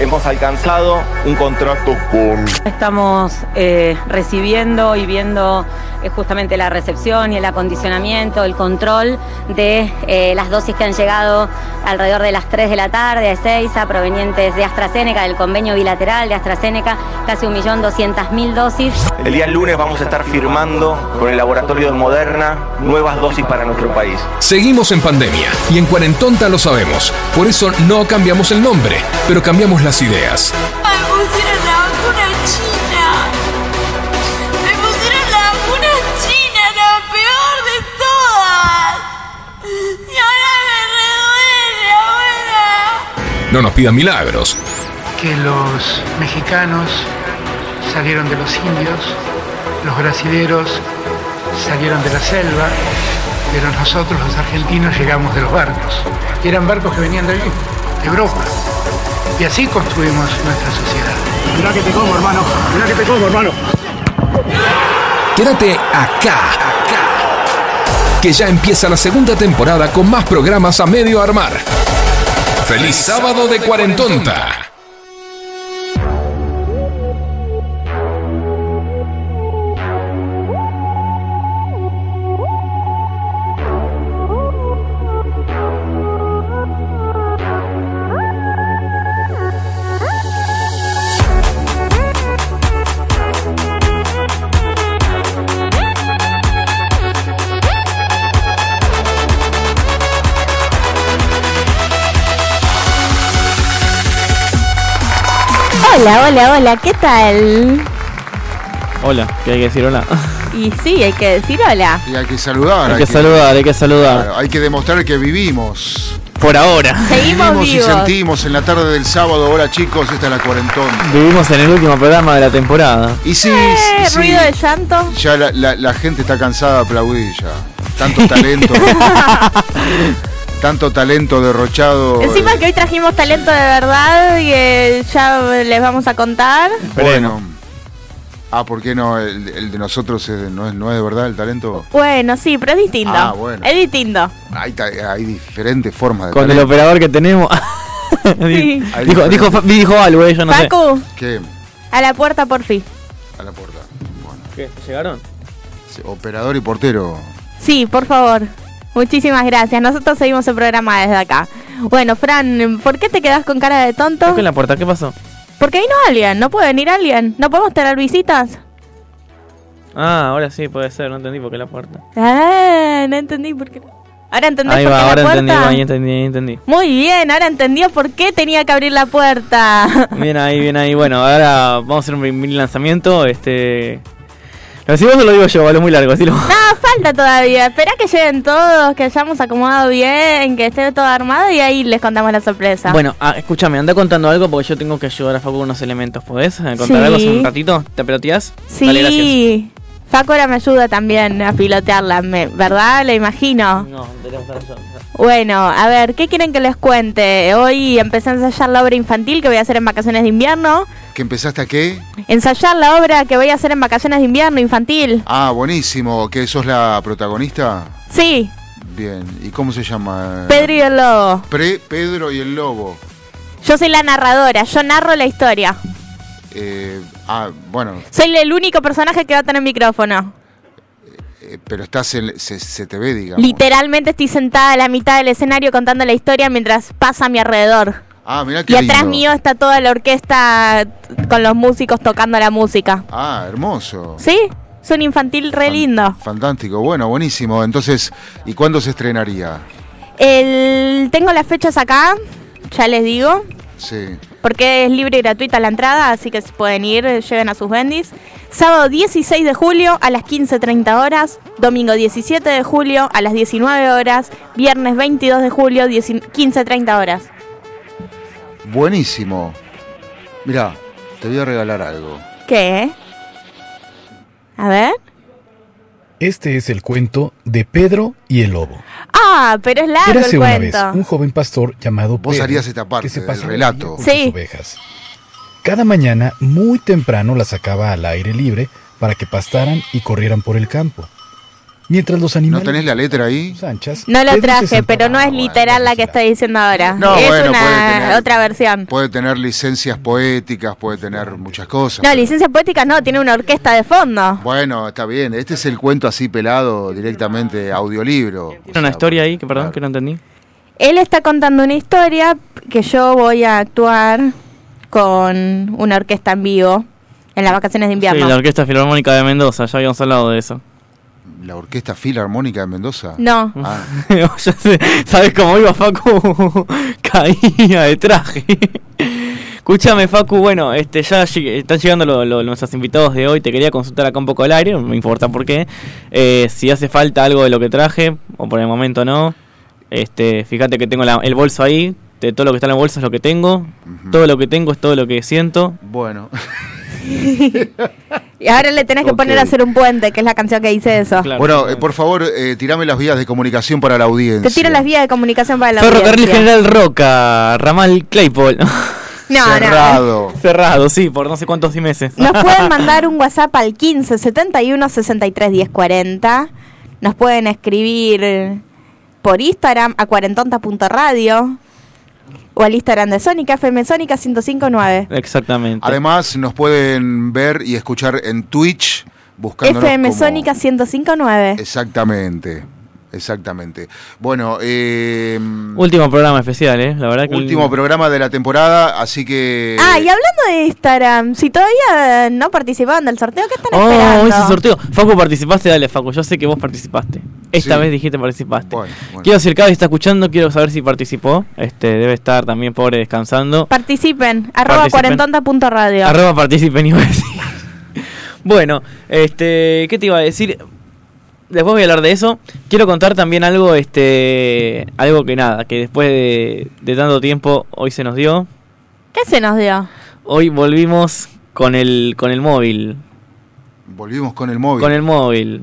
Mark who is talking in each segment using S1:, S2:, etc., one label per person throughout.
S1: hemos alcanzado un contrato con
S2: Estamos eh, recibiendo y viendo eh, justamente la recepción y el acondicionamiento, el control de eh, las dosis que han llegado alrededor de las 3 de la tarde a Ezeiza, provenientes de AstraZeneca, del convenio bilateral de AstraZeneca, casi 1.200.000 dosis.
S1: El día lunes vamos a estar firmando con el laboratorio de Moderna nuevas dosis para nuestro país.
S3: Seguimos en pandemia y en Cuarentonta lo sabemos. Por eso no cambiamos el nombre, pero cambiamos las ideas.
S4: Me pusieron la vacuna china. Me pusieron la vacuna china, la peor de todas. Y ahora me reduele, abuela.
S3: No nos pidan milagros.
S5: que los mexicanos salieron de los indios, los brasileros salieron de la selva, pero nosotros los argentinos llegamos de los barcos. Y eran barcos que venían de allí, de Europa. Y así construimos nuestra sociedad. Mirá que te como, hermano. Mirá que te como, hermano.
S3: Quédate acá, acá. Que ya empieza la segunda temporada con más programas a medio armar. ¡Feliz sábado de Cuarentonta!
S6: Hola, hola, hola, ¿qué tal?
S7: Hola, que hay que decir hola.
S6: Y sí, hay que decir hola.
S8: Y hay que saludar.
S7: Hay que saludar, hay que saludar.
S8: claro, hay que demostrar que vivimos.
S7: Por ahora.
S6: Seguimos
S8: y
S6: vivos.
S8: sentimos en la tarde del sábado. Hola chicos, esta es la cuarentón.
S7: Vivimos en el último programa de la temporada.
S8: Y sí,
S6: Eh,
S8: sí, sí,
S6: ruido de llanto.
S8: ya la, la- la gente está cansada de aplaudir ya. Tanto talento. tanto talento derrochado.
S6: Encima que hoy trajimos talento de verdad y eh, ya les vamos a contar.
S8: Bueno. Ah, ¿por qué no? El, el de nosotros es de- no, es, no es de verdad el talento.
S6: Bueno, sí, pero es distinto.
S8: Ah, bueno.
S6: Es distinto.
S8: Hay, diferentes formas de
S7: Con el operador que tenemos.
S6: Sí.
S7: Dijo, dijo, dijo algo, eh, yo no sé.
S6: Facu,
S8: ¿Qué?
S6: a la puerta por fin.
S8: A la puerta. Bueno.
S7: ¿Qué? ¿Llegaron?
S8: Operador y portero.
S6: Sí, por favor. Muchísimas gracias. Nosotros seguimos el programa desde acá. Bueno, Fran, ¿por qué te quedas con cara de tonto?
S7: ¿Qué en la puerta? ¿Qué pasó?
S6: Porque vino alguien, no puede venir alguien. ¿No podemos tener visitas?
S7: Ah, ahora sí, puede ser, no entendí por qué la puerta.
S6: Ah, no entendí por qué. ¿Ahora entendés
S7: Ahí
S6: por qué
S7: ahora
S6: la puerta?
S7: entendí, ahí entendí, ahí entendí.
S6: Muy bien, ahora entendió por qué tenía que abrir la puerta.
S7: Bien ahí, bien ahí. Bueno, ahora vamos a hacer un mini lanzamiento. Este. ¿Lo decimos o lo digo yo? Vale, muy largo, decilo.
S6: No, falta todavía. Espera que lleguen todos, que hayamos acomodado bien, que esté todo armado y ahí les contamos la sorpresa.
S7: Bueno, ah, escúchame, anda contando algo porque yo tengo que ayudar a Facu con unos elementos. ¿Podés eh, contar
S6: Sí.
S7: algo hace un ratito? ¿Te peloteás?
S6: sí.
S7: Dale, gracias.
S6: Facu ahora me ayuda también a pilotearla, me- ¿verdad? Le imagino.
S7: No, tenemos.
S6: Bueno, a ver, ¿qué quieren que les cuente? Hoy empecé a ensayar la obra infantil que voy a hacer en vacaciones de invierno.
S8: ¿Que empezaste a qué?
S6: Ensayar la obra que voy a hacer en vacaciones de invierno infantil.
S8: Ah, buenísimo. ¿Que sos la protagonista?
S6: Sí,
S8: Bien. ¿Y cómo se llama?
S6: Pedro y el Lobo.
S8: Pre Pedro y el Lobo.
S6: Yo soy la narradora, yo narro la historia.
S8: Eh, ah, bueno,
S6: Soy el único personaje que va a tener micrófono.
S8: eh, pero estás en, se, se te ve, digamos.
S6: Literalmente estoy sentada a la mitad del escenario contando la historia mientras pasa a mi alrededor.
S8: Ah, mirá qué
S6: Y atrás
S8: lindo.
S6: mío está toda la orquesta con los músicos tocando la música.
S8: Ah, hermoso.
S6: ¿Sí? Es un infantil re
S8: Fan-
S6: lindo.
S8: Fantástico, bueno, buenísimo. Entonces, ¿y cuándo se estrenaría?
S6: El... Tengo las fechas acá, ya les digo.
S8: Sí.
S6: porque es libre y gratuita la entrada, así que si pueden ir, lleven a sus bendis. Sábado 16 de julio a las 15.30 horas, domingo 17 de julio a las 19 horas, viernes 22 de julio 10 15.30 horas.
S8: Buenísimo. Mirá, te voy a regalar algo.
S6: ¿Qué? A ver.
S9: Este es el cuento de Pedro y el lobo.
S6: Ah, pero es largo
S9: Érase
S6: el
S9: una vez un joven pastor llamado
S8: Vos
S9: Pedro
S8: harías esta parte
S9: que se
S8: del
S9: pasaba el
S8: relato.
S9: con
S6: Sí.
S9: sus ovejas. Cada mañana, muy temprano, las sacaba al aire libre para que pastaran y corrieran por el campo. Mientras los
S8: ¿No
S9: animales
S8: tenés la letra ahí?
S9: sus anchas,
S6: No lo traje, pero no es
S9: bueno,
S6: literal la que estoy diciendo ahora.
S8: No,
S6: es
S8: bueno, puede
S6: una
S8: tener-
S6: otra versión.
S8: Puede tener licencias poéticas, puede tener muchas cosas.
S6: No, licencia poética no, tiene una orquesta de fondo.
S8: Bueno, está bien. Este es el cuento así pelado directamente audiolibro.
S7: Tiene una historia ahí que, perdón, que no entendí.
S6: Él está contando una historia que yo voy a actuar con una orquesta en vivo en las vacaciones de
S7: Sí,
S6: invierno.
S7: la Orquesta Filarmónica de Mendoza, ya habíamos hablado de eso.
S8: La Orquesta Filarmónica de Mendoza.
S6: No,
S8: Ah,
S7: ¿Sabes cómo iba Facu? Caía de traje. Escúchame, Facu, bueno, este ya lleg- están llegando lo- lo- nuestros invitados de hoy. Te quería consultar acá un poco al aire, no me importa por qué. Eh, si hace falta algo de lo que traje, o por el momento no. Este, fíjate que tengo la- el bolso ahí. De todo lo que está en el bolso es lo que tengo. Todo lo que tengo es todo lo que siento.
S8: bueno.
S6: y ahora le tenés que poner a hacer un puente, que es la canción que dice eso.
S7: Claro.
S8: Bueno, eh, por favor, eh, tirame las vías de comunicación para la audiencia.
S6: Te tiro las vías de comunicación para la
S7: Ferrocarril
S6: audiencia.
S7: General Roca, ramal Claypole.
S6: No, no.
S8: Cerrado.
S7: Cerrado, sí, por no sé cuántos meses.
S6: Nos pueden mandar un WhatsApp al 15 71 63 10 40. Nos pueden escribir por Instagram a cuarentonta.radio o al Instagram de Sónica FM Sónica 1059.
S7: Exactamente.
S8: Además, nos pueden ver y escuchar en Twitch buscándonos
S6: FM
S8: como-
S6: Sónica 1059.
S8: Exactamente. Exactamente. Bueno, eh,
S7: Último programa especial, ¿eh? La verdad que.
S8: último programa de la temporada, así que...
S6: Ah, y hablando de Instagram, si todavía no participaban del sorteo, ¿qué están
S7: Oh,
S6: esperando?
S7: ese sorteo. Facu, participaste, dale, Facu. Yo sé que vos participaste. Esta
S8: Sí.
S7: vez dijiste participaste.
S8: Bueno, bueno.
S7: Quiero decir, cada está escuchando, quiero saber si participó. Este, debe estar también pobre descansando.
S6: Participen, arroba cuarentonta.radio.
S7: Arroba participen iba a decir. bueno, este, ¿qué te iba a decir? Después voy a hablar de eso. Quiero contar también algo, este, algo que nada, que después de, de tanto tiempo hoy se nos dio.
S6: ¿Qué se nos dio?
S7: Hoy volvimos con el, con el móvil.
S8: Volvimos con el móvil.
S7: Con el móvil.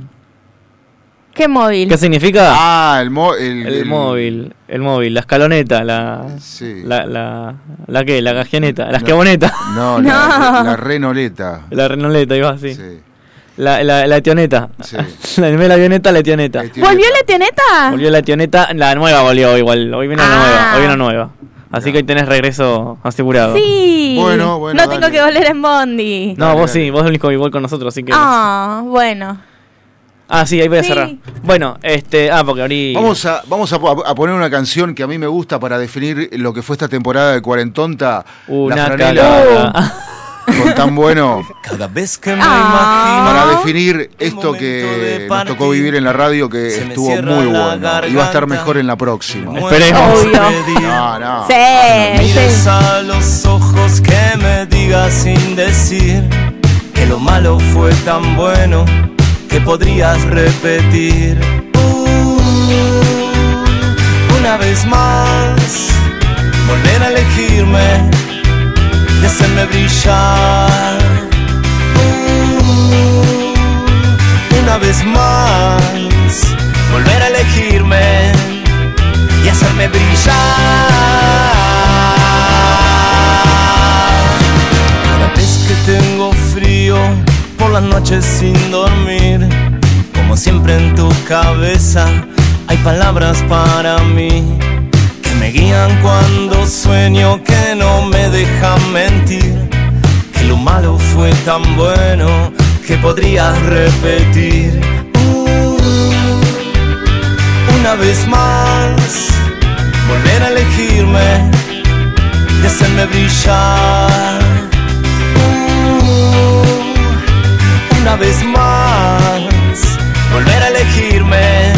S6: ¿Qué móvil?
S7: ¿Qué significa?
S8: Ah, el, mo- el,
S7: el,
S8: el-
S7: móvil, el móvil, la escaloneta, la,
S8: Sí.
S7: la, la, la qué, la cajoneta, la
S8: No.
S7: escaboneta,
S8: No,
S6: No.
S8: La, la renoleta.
S7: la renoleta, iba así,
S8: Sí.
S7: La, la, la tioneta,
S8: Sí.
S7: la, en vez de la avioneta, la tioneta,
S8: Este-
S6: ¿Volvió la tioneta?
S7: volvió la tioneta, la nueva volvió igual, hoy viene una
S6: Ah.
S7: nueva, hoy viene una nueva, así que hoy tenés regreso asegurado.
S6: Sí.
S8: Bueno, bueno,
S6: No tengo que volver en Bondi.
S7: No,
S8: Dale,
S7: vos
S8: dale.
S7: sí, vos el único igual con nosotros, así que...
S6: Ah, bueno.
S7: Ah, sí, ahí voy a
S6: Sí.
S7: cerrar. Bueno, este, ah, porque abrí...
S8: Vamos, a, vamos a, po- a poner una canción que a mí me gusta para definir lo que fue esta temporada de Cuarentonta.
S7: una
S8: la. con tan bueno.
S10: Cada vez que me
S6: Ah.
S8: Para definir esto que nos tocó vivir en la radio, que estuvo muy bueno. Y va a estar mejor en la próxima.
S7: Esperemos.
S6: Obvio.
S8: No, no.
S6: Sí, sí.
S10: a los ojos que me digas sin decir que lo malo fue tan bueno que podrías repetir Uh, una vez más, volver a elegirme y hacerme brillar. Uh, una vez más, volver a elegirme y hacerme brillar. Cada vez que tengo frío por las noches sin dormir, como siempre en tu cabeza hay palabras para mí me guían cuando sueño, que no me dejan mentir, que lo malo fue tan bueno que podrías repetir. Uh, una vez más, volver a elegirme y hacerme brillar. Uh, una vez más, volver a elegirme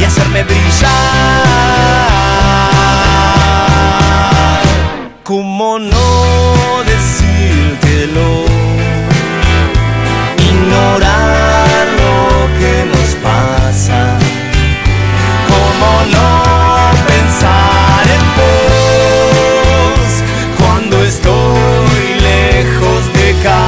S10: y hacerme brillar. ¿Cómo no decírtelo? Ignorar lo que nos pasa. ¿Cómo no pensar en vos cuando estoy lejos de casa?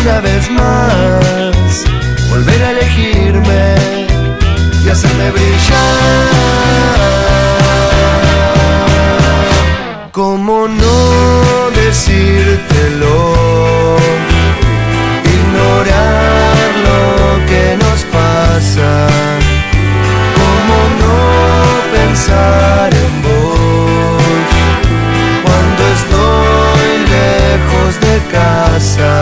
S10: Una vez más, volver a elegirme y hacerme brillar. ¿Cómo no decírtelo? Ignorar lo que nos pasa. ¿Cómo no pensar casa?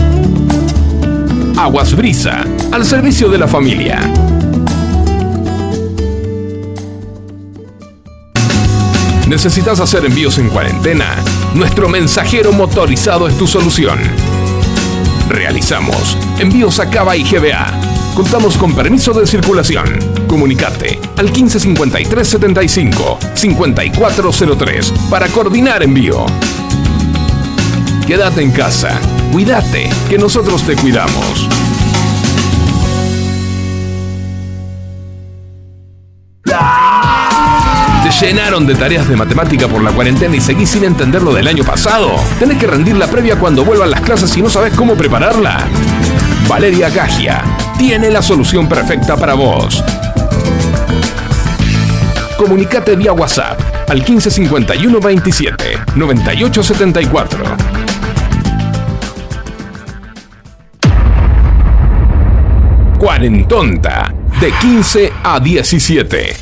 S3: Aguas Brisa, al servicio de la familia. ¿Necesitas hacer envíos en cuarentena? Nuestro mensajero motorizado es tu solución. Realizamos envíos a Cava y GBA. Contamos con permiso de circulación. Comunicate al 155375 5403 para coordinar envío. Quédate en casa. Cuídate, que nosotros te cuidamos. ¿Te llenaron de tareas de matemática por la cuarentena y seguís sin entender lo del año pasado? ¿Tenés que rendir la previa cuando vuelvan las clases y no sabes cómo prepararla? Valeria Gagia tiene la solución perfecta para vos. Comunicate vía WhatsApp al 1551 27 98 Cuarentonta, de 15 a 17.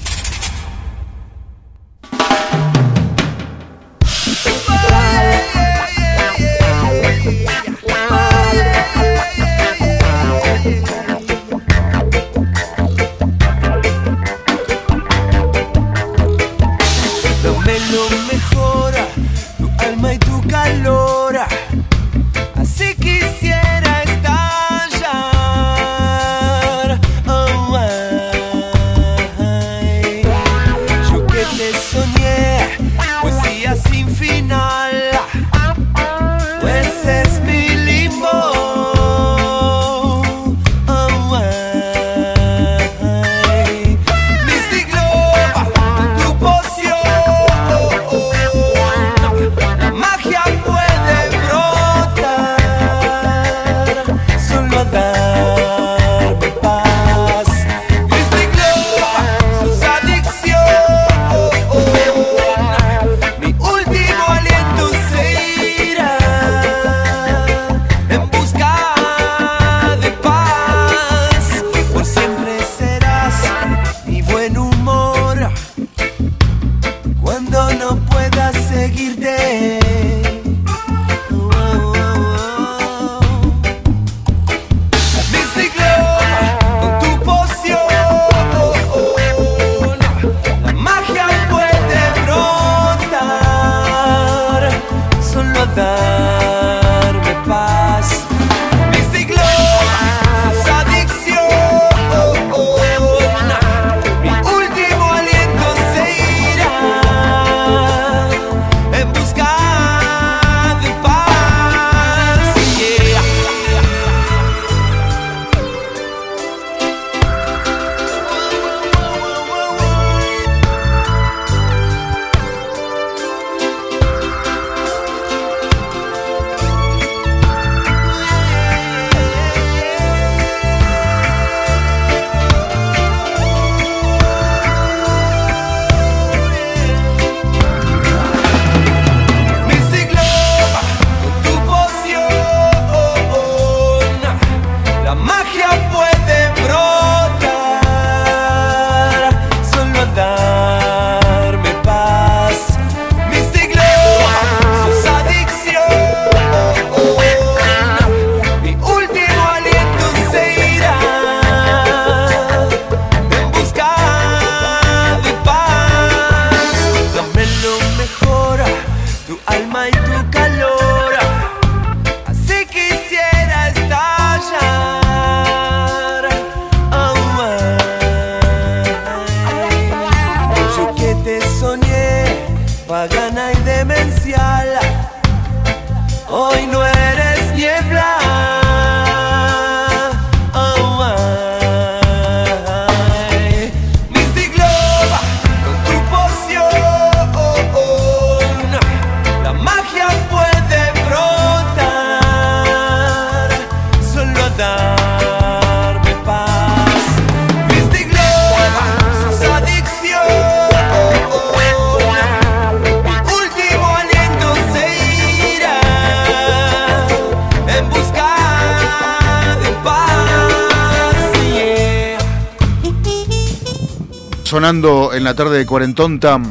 S10: La
S8: tarde de Cuarentón Tam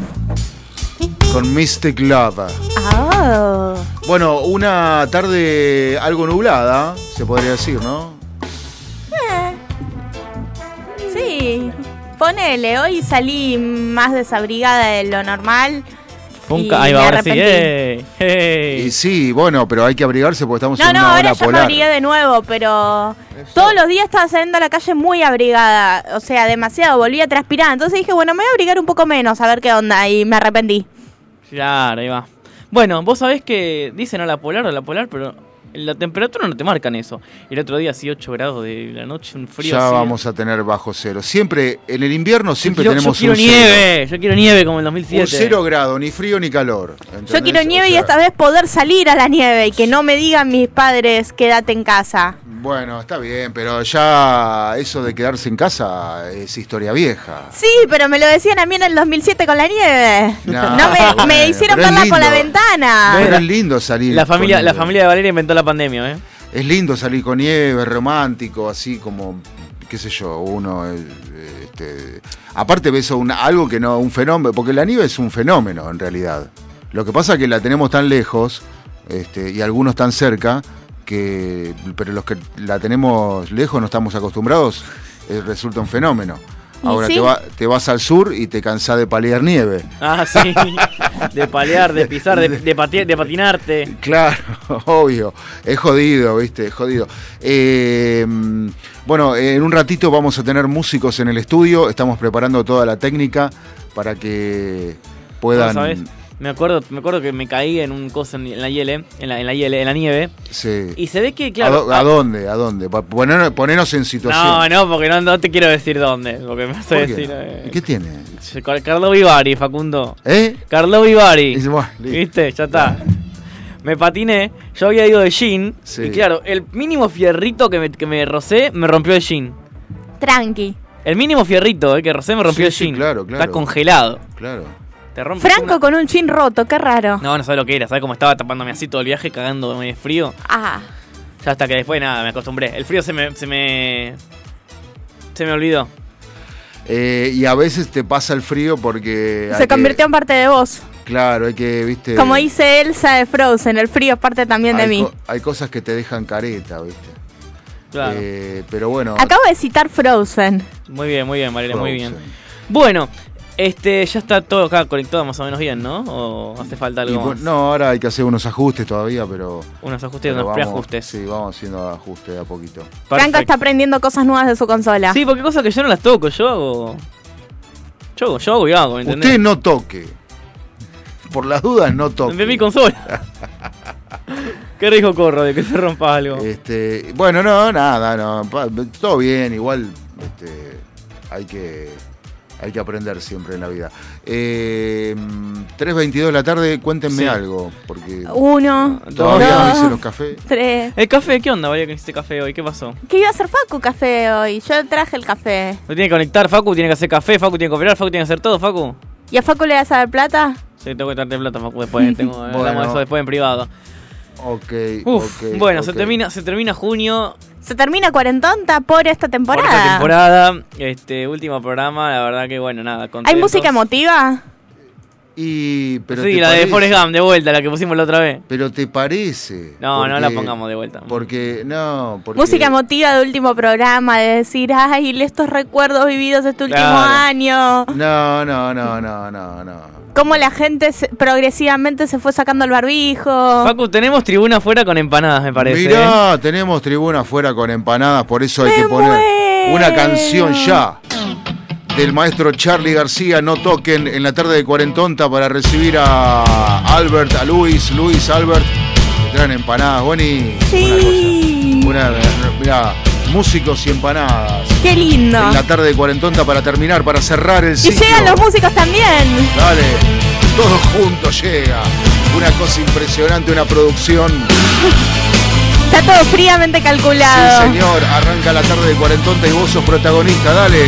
S8: con Mystic Lava.
S6: Ah.
S8: Bueno, una tarde algo nublada, se podría decir, ¿no?
S6: Eh. Sí, ponele, hoy salí más desabrigada de lo normal.
S7: Fue un
S6: y
S7: ca- ahí va, ahora sí.
S6: arrepentí.
S7: ¡eh! ¡eh!
S8: Y sí, bueno, pero hay que abrigarse porque estamos
S6: No,
S8: en
S6: no,
S8: una
S6: ahora
S8: hora
S6: ya me
S8: polar.
S6: abrigué de nuevo, pero todos los días estaba saliendo a la calle muy abrigada, o sea, demasiado, volví a transpirar, entonces dije, bueno, me voy a abrigar un poco menos, a ver qué onda, y me arrepentí.
S7: Claro, ahí va. Bueno, vos sabés que dicen a la polar o a la polar, pero la temperatura no te marcan eso. El otro día sí 8 grados de la noche, un frío
S8: ya
S7: así.
S8: vamos a tener bajo cero. Siempre, en el invierno siempre
S7: Yo
S8: tenemos
S7: yo quiero
S8: un cero.
S7: nieve, yo quiero nieve como en el 2007.
S8: Un cero grado, ni frío ni calor.
S6: Yo quiero
S8: O
S6: nieve y esta vez poder salir a la nieve y que no me digan mis padres quédate en casa.
S8: Bueno, está bien, pero ya eso de quedarse en casa es historia vieja.
S6: Sí, pero me lo decían a mí en el 2007 con la nieve.
S8: No,
S6: No, me,
S8: bueno,
S6: me hicieron verla por la ventana.
S8: Pero es lindo salir.
S7: La familia,
S8: con
S7: la familia de Valeria inventó la pandemia, ¿eh?
S8: Es lindo salir con nieve, romántico, así como, qué sé yo, uno... eh, este, aparte ves una- algo que no, un fenómeno, porque la nieve es un fenómeno en realidad. Lo que pasa es que la tenemos tan lejos este, y algunos tan cerca, que, pero los que la tenemos lejos no estamos acostumbrados, eh, resulta un fenómeno. Ahora
S6: sí.
S8: te, va- te vas al sur y te cansás de paliar nieve.
S7: Ah, sí. De palear, de pisar, de, de, pati- de patinarte.
S8: Claro, obvio. Es jodido, ¿viste? Es jodido. Eh, mm, bueno, en un ratito vamos a tener músicos en el estudio. Estamos preparando toda la técnica para que puedan.
S7: Me acuerdo, me acuerdo que me caí en un coso en en la hiele, en la, en la hiele, en la nieve.
S8: Sí.
S7: Y se ve que,
S8: ¿A,
S7: claro.
S8: a dónde? ¿A dónde? Pa- poner- ponernos en situación.
S7: No, no, porque no, no te quiero decir dónde. Porque me vas a
S8: ¿Por qué
S7: decir.
S8: no?
S7: eh,
S8: ¿Qué tiene?
S7: Car- Carlo Vivari, Facundo.
S8: ¿Eh?
S7: Carlo Vivari. ¿Viste? Ya está. Me patiné, yo había ido de jean.
S8: Sí.
S7: Y claro, el mínimo fierrito que me, que me rocé me rompió el jean.
S6: Tranqui.
S7: El mínimo fierrito eh, que rocé me rompió
S8: Sí,
S7: el
S8: sí,
S7: jean.
S8: claro, claro.
S7: Está congelado.
S8: Claro.
S7: Te
S6: Franco
S7: una-
S6: con un chin roto, qué raro.
S7: No, no sabes lo que era. ¿Sabes cómo estaba tapándome así todo el viaje, cagándome de frío?
S6: Ah,
S7: Ya hasta que después nada, me acostumbré. El frío se me. se me. se me olvidó.
S8: Eh, y a veces te pasa el frío porque.
S6: se
S8: que-
S6: convirtió en parte de vos.
S8: Claro, hay que, viste.
S6: Como dice Elsa de Frozen, el frío es parte también de mí.
S8: hay cosas que te dejan careta, viste.
S7: Claro.
S8: Eh, pero bueno.
S6: Acabo de citar Frozen.
S7: Muy bien, muy bien, Valeria, muy bien. Bueno, este, ya está todo acá conectado más o menos bien, ¿no? ¿O hace falta algo más?
S8: no, ahora hay que hacer unos ajustes todavía, pero.
S7: Unos ajustes,
S8: pero
S7: unos preajustes.
S8: Sí, vamos haciendo ajustes de a poquito.
S6: Franco está aprendiendo cosas nuevas de su consola.
S7: Sí, porque cosas que yo no las toco, yo hago. Yo hago, yo hago y hago.
S8: Usted no toque. Por las dudas, no toque.
S7: De mi consola. ¿Qué riesgo corro de que se rompa algo?
S8: Este, bueno, no, nada, no. Todo bien, igual. Este, hay que. Hay que aprender siempre en la vida. Eh, 3.22 de la tarde, cuéntenme
S7: Sí.
S8: algo, porque
S6: Uno,
S8: todavía no
S6: dos,
S8: hice los cafés.
S6: tres.
S7: ¿El café? ¿Qué onda, Valeria, que hiciste café hoy? ¿Qué pasó?
S6: ¿Qué iba a hacer Facu café hoy? Yo traje el café.
S7: ¿Lo tiene que conectar Facu? ¿Tiene que hacer café? ¿Facu tiene que operar? ¿Facu tiene que hacer todo, Facu?
S6: ¿Y a Facu le vas a dar plata?
S7: Sí, tengo que darte plata, Facu, después. Tengo, hablamos de eso después en privado.
S8: Ok,
S7: Uf, bueno, se termina, se termina junio,
S6: Se termina Cuarentonta por esta
S7: por
S6: temporada.
S7: esta temporada, este último programa, la verdad que bueno, nada,
S6: ¿Hay música emotiva?
S8: Y, pero
S7: sí, la de Forrest Gump, de vuelta, la que pusimos la otra vez.
S8: Pero te parece.
S7: No, no la
S8: Porque-
S7: pongamos de vuelta.
S8: Porque, no, porque.
S6: Música emotiva de último programa, de decir, ay, estos recuerdos vividos este último
S7: Claro.
S6: año.
S8: No, no, no, no, no, no.
S6: Cómo la gente se- progresivamente se fue sacando el barbijo.
S7: Facu, tenemos tribuna afuera con empanadas, me parece. ¿eh?
S8: Mirá, tenemos tribuna afuera con empanadas, por eso hay
S6: Me
S8: que poner
S6: muero.
S8: una canción ya.
S11: Del maestro Charlie García, No Toquen, en la tarde de Cuarentonta para recibir a Albert, a Luis, Luis, Albert. Traen empanadas, Bonnie.
S6: Sí.
S11: Una, mira, músicos y empanadas.
S6: Qué lindo.
S11: En la tarde de Cuarentonta para terminar, para cerrar el
S6: Y
S11: sitio.
S6: llegan los músicos también.
S11: Dale, todos juntos llega. Una cosa impresionante, una producción.
S6: Está todo fríamente calculado.
S11: Sí, señor, arranca la tarde de Cuarentonta y vos sos protagonista, dale.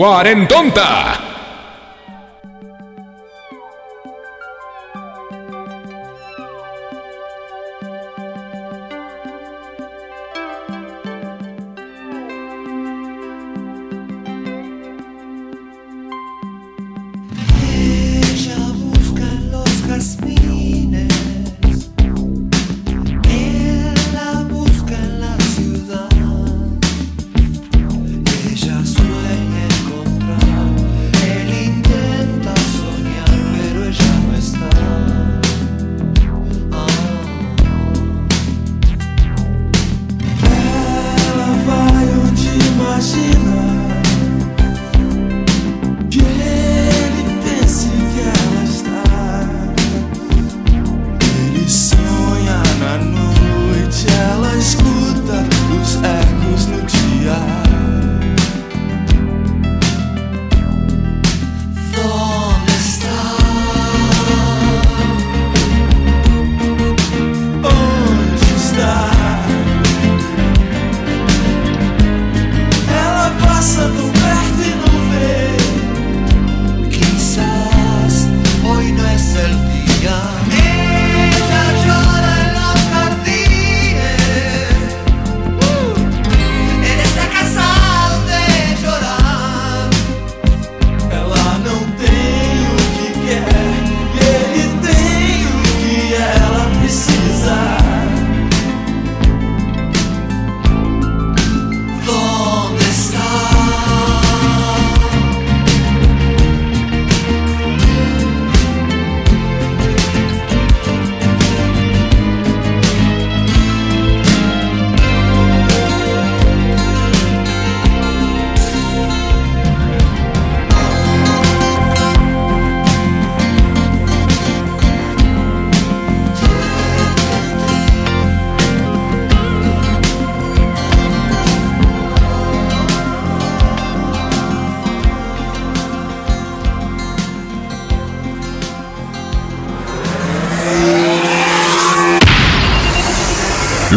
S10: Cuarentonta.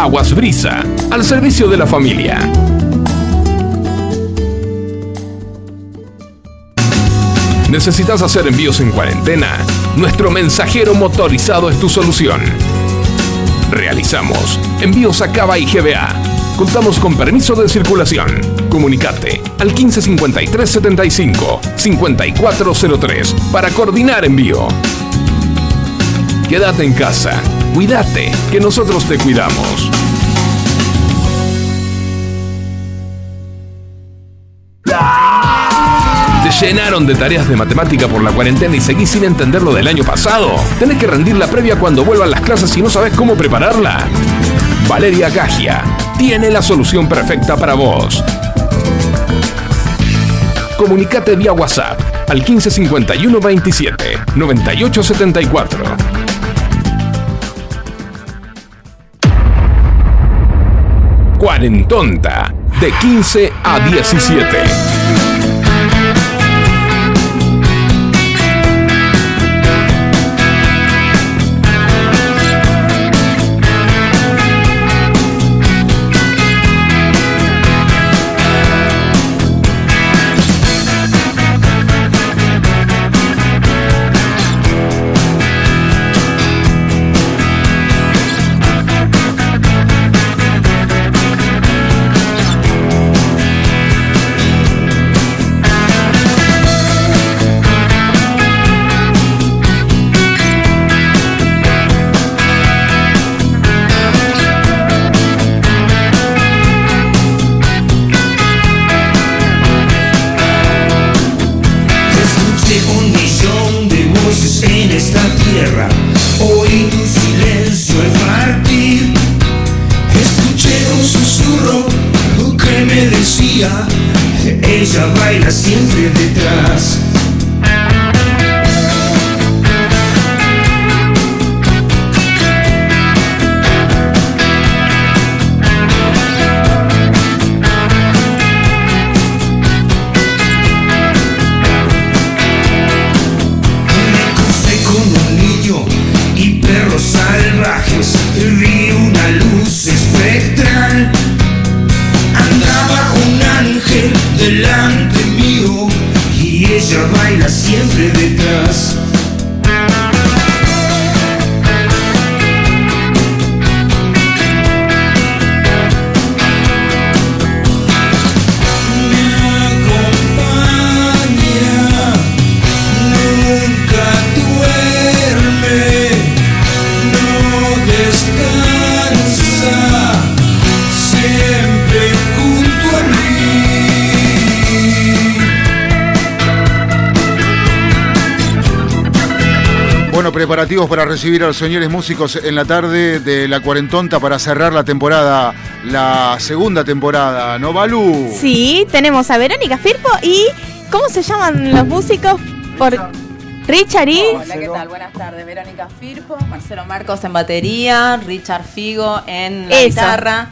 S3: Aguas Brisa, al servicio de la familia. ¿Necesitas hacer envíos en cuarentena? Nuestro mensajero motorizado es tu solución. Realizamos envíos a Cava y GBA. Contamos con permiso de circulación. Comunicate al 155375 5403 para coordinar envío. Quédate en casa. Cuídate, que nosotros te cuidamos. ¿Te llenaron de tareas de matemática por la cuarentena y seguís sin entender lo del año pasado? ¿Tenés que rendir la previa cuando vuelvan las clases y no sabes cómo prepararla? Valeria Gagia tiene la solución perfecta para vos. Comunicate vía WhatsApp al 1551 27 98 Cuarentonta.
S12: de 15 a 17.
S8: Para recibir a los señores músicos en la tarde de la cuarentonta para cerrar la temporada, la segunda temporada, ¿no, Balú?
S6: Sí, tenemos a Verónica Firpo y ¿cómo se llaman los músicos? Por Richard y
S13: Hola, ¿qué tal? Buenas tardes. Verónica Firpo, Marcelo Marcos en batería, Richard Figo en la
S6: Eso.
S13: guitarra.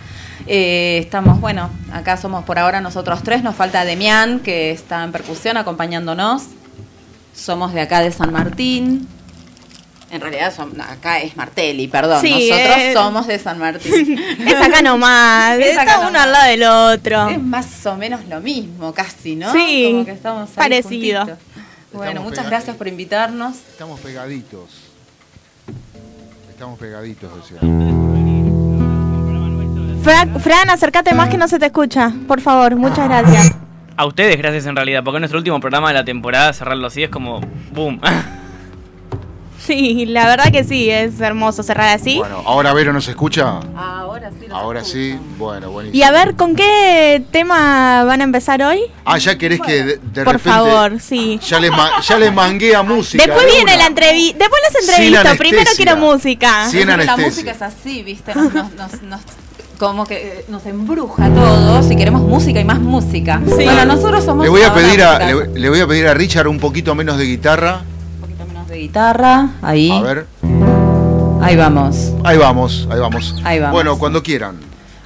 S13: Eh, estamos, bueno, acá somos por ahora nosotros tres. Nos falta Demián, que está en percusión acompañándonos. Somos de acá de San Martín. En realidad son- acá es Martelli, perdón.
S6: Sí,
S13: nosotros
S6: eh.
S13: somos de San Martín.
S6: es acá nomás,
S13: Es acá
S6: está uno al lado del otro.
S13: Es más o menos lo mismo, casi, ¿no?
S6: Sí,
S13: Como que estamos ahí
S6: parecido.
S13: juntitos. Bueno,
S8: Estamos
S13: muchas gracias por invitarnos.
S8: Estamos pegaditos. Estamos pegaditos, decía.
S6: Fra- Fran, acércate más que no se te escucha, por favor, muchas gracias.
S7: A ustedes, gracias en realidad, porque nuestro último programa de la temporada, cerrarlo así es como boom.
S6: Sí, la verdad que sí, es hermoso cerrar así.
S8: Bueno, ahora Vero nos escucha.
S13: Ahora sí.
S8: Ahora sí, bueno, buenísimo.
S6: Y a ver, ¿con qué tema van a empezar hoy?
S8: Ah, ya querés que de, de
S6: Por
S8: repente.
S6: favor, sí.
S8: Ya les, ma- ya les mangué a música.
S6: Después
S8: de
S6: viene
S8: una.
S6: la entrevista, después
S8: Sin
S6: entrevisto, primero quiero música.
S8: Sin
S13: la
S8: anestesia.
S13: música es así, ¿viste? Nos, nos- nos- nos- como que eh, nos embruja a todos y queremos música y más música. Bueno, nosotros somos
S8: Le voy a pedir a
S13: música.
S8: le, le voy a pedir a Richard un poquito menos de guitarra.
S13: De guitarra, ahí.
S8: A ver.
S13: Ahí vamos.
S8: Ahí vamos, ahí vamos.
S13: Ahí vamos.
S8: Bueno, cuando quieran.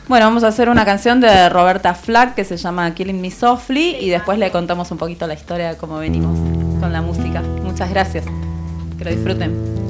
S13: Bueno, vamos a hacer una canción de Roberta Flack que se llama Killing Me Softly y después le contamos un poquito la historia de cómo venimos con la música. Muchas gracias. Que lo disfruten.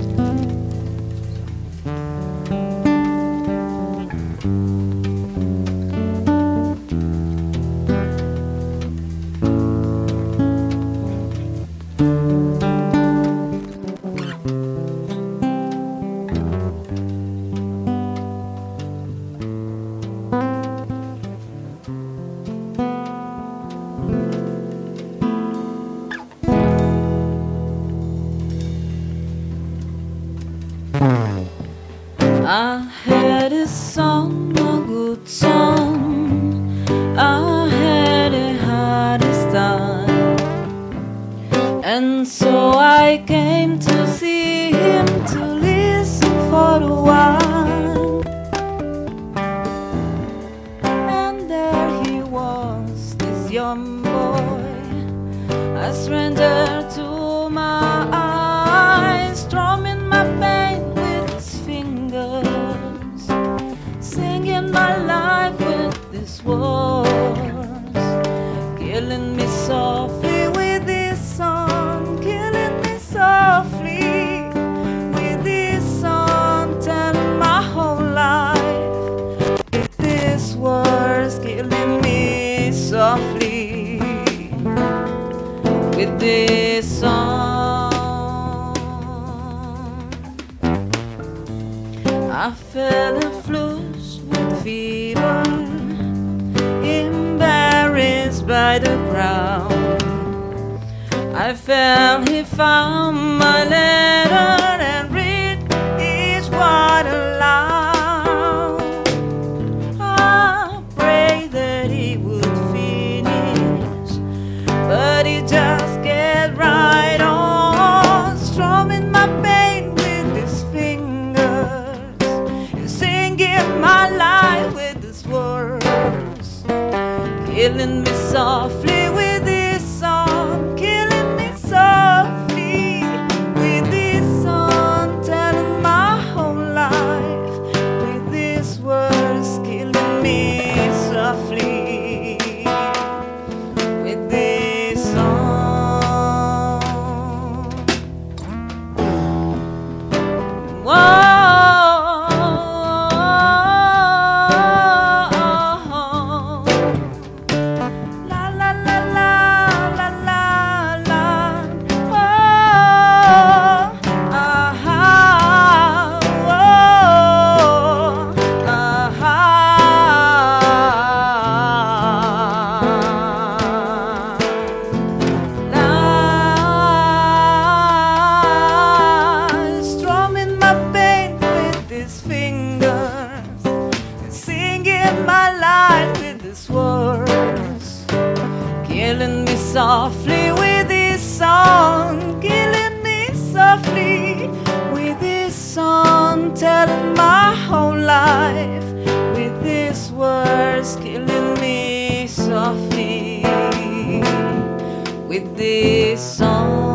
S4: Killing me softly with his song, killing me softly with his song, telling my whole life with his words, killing me softly with this song.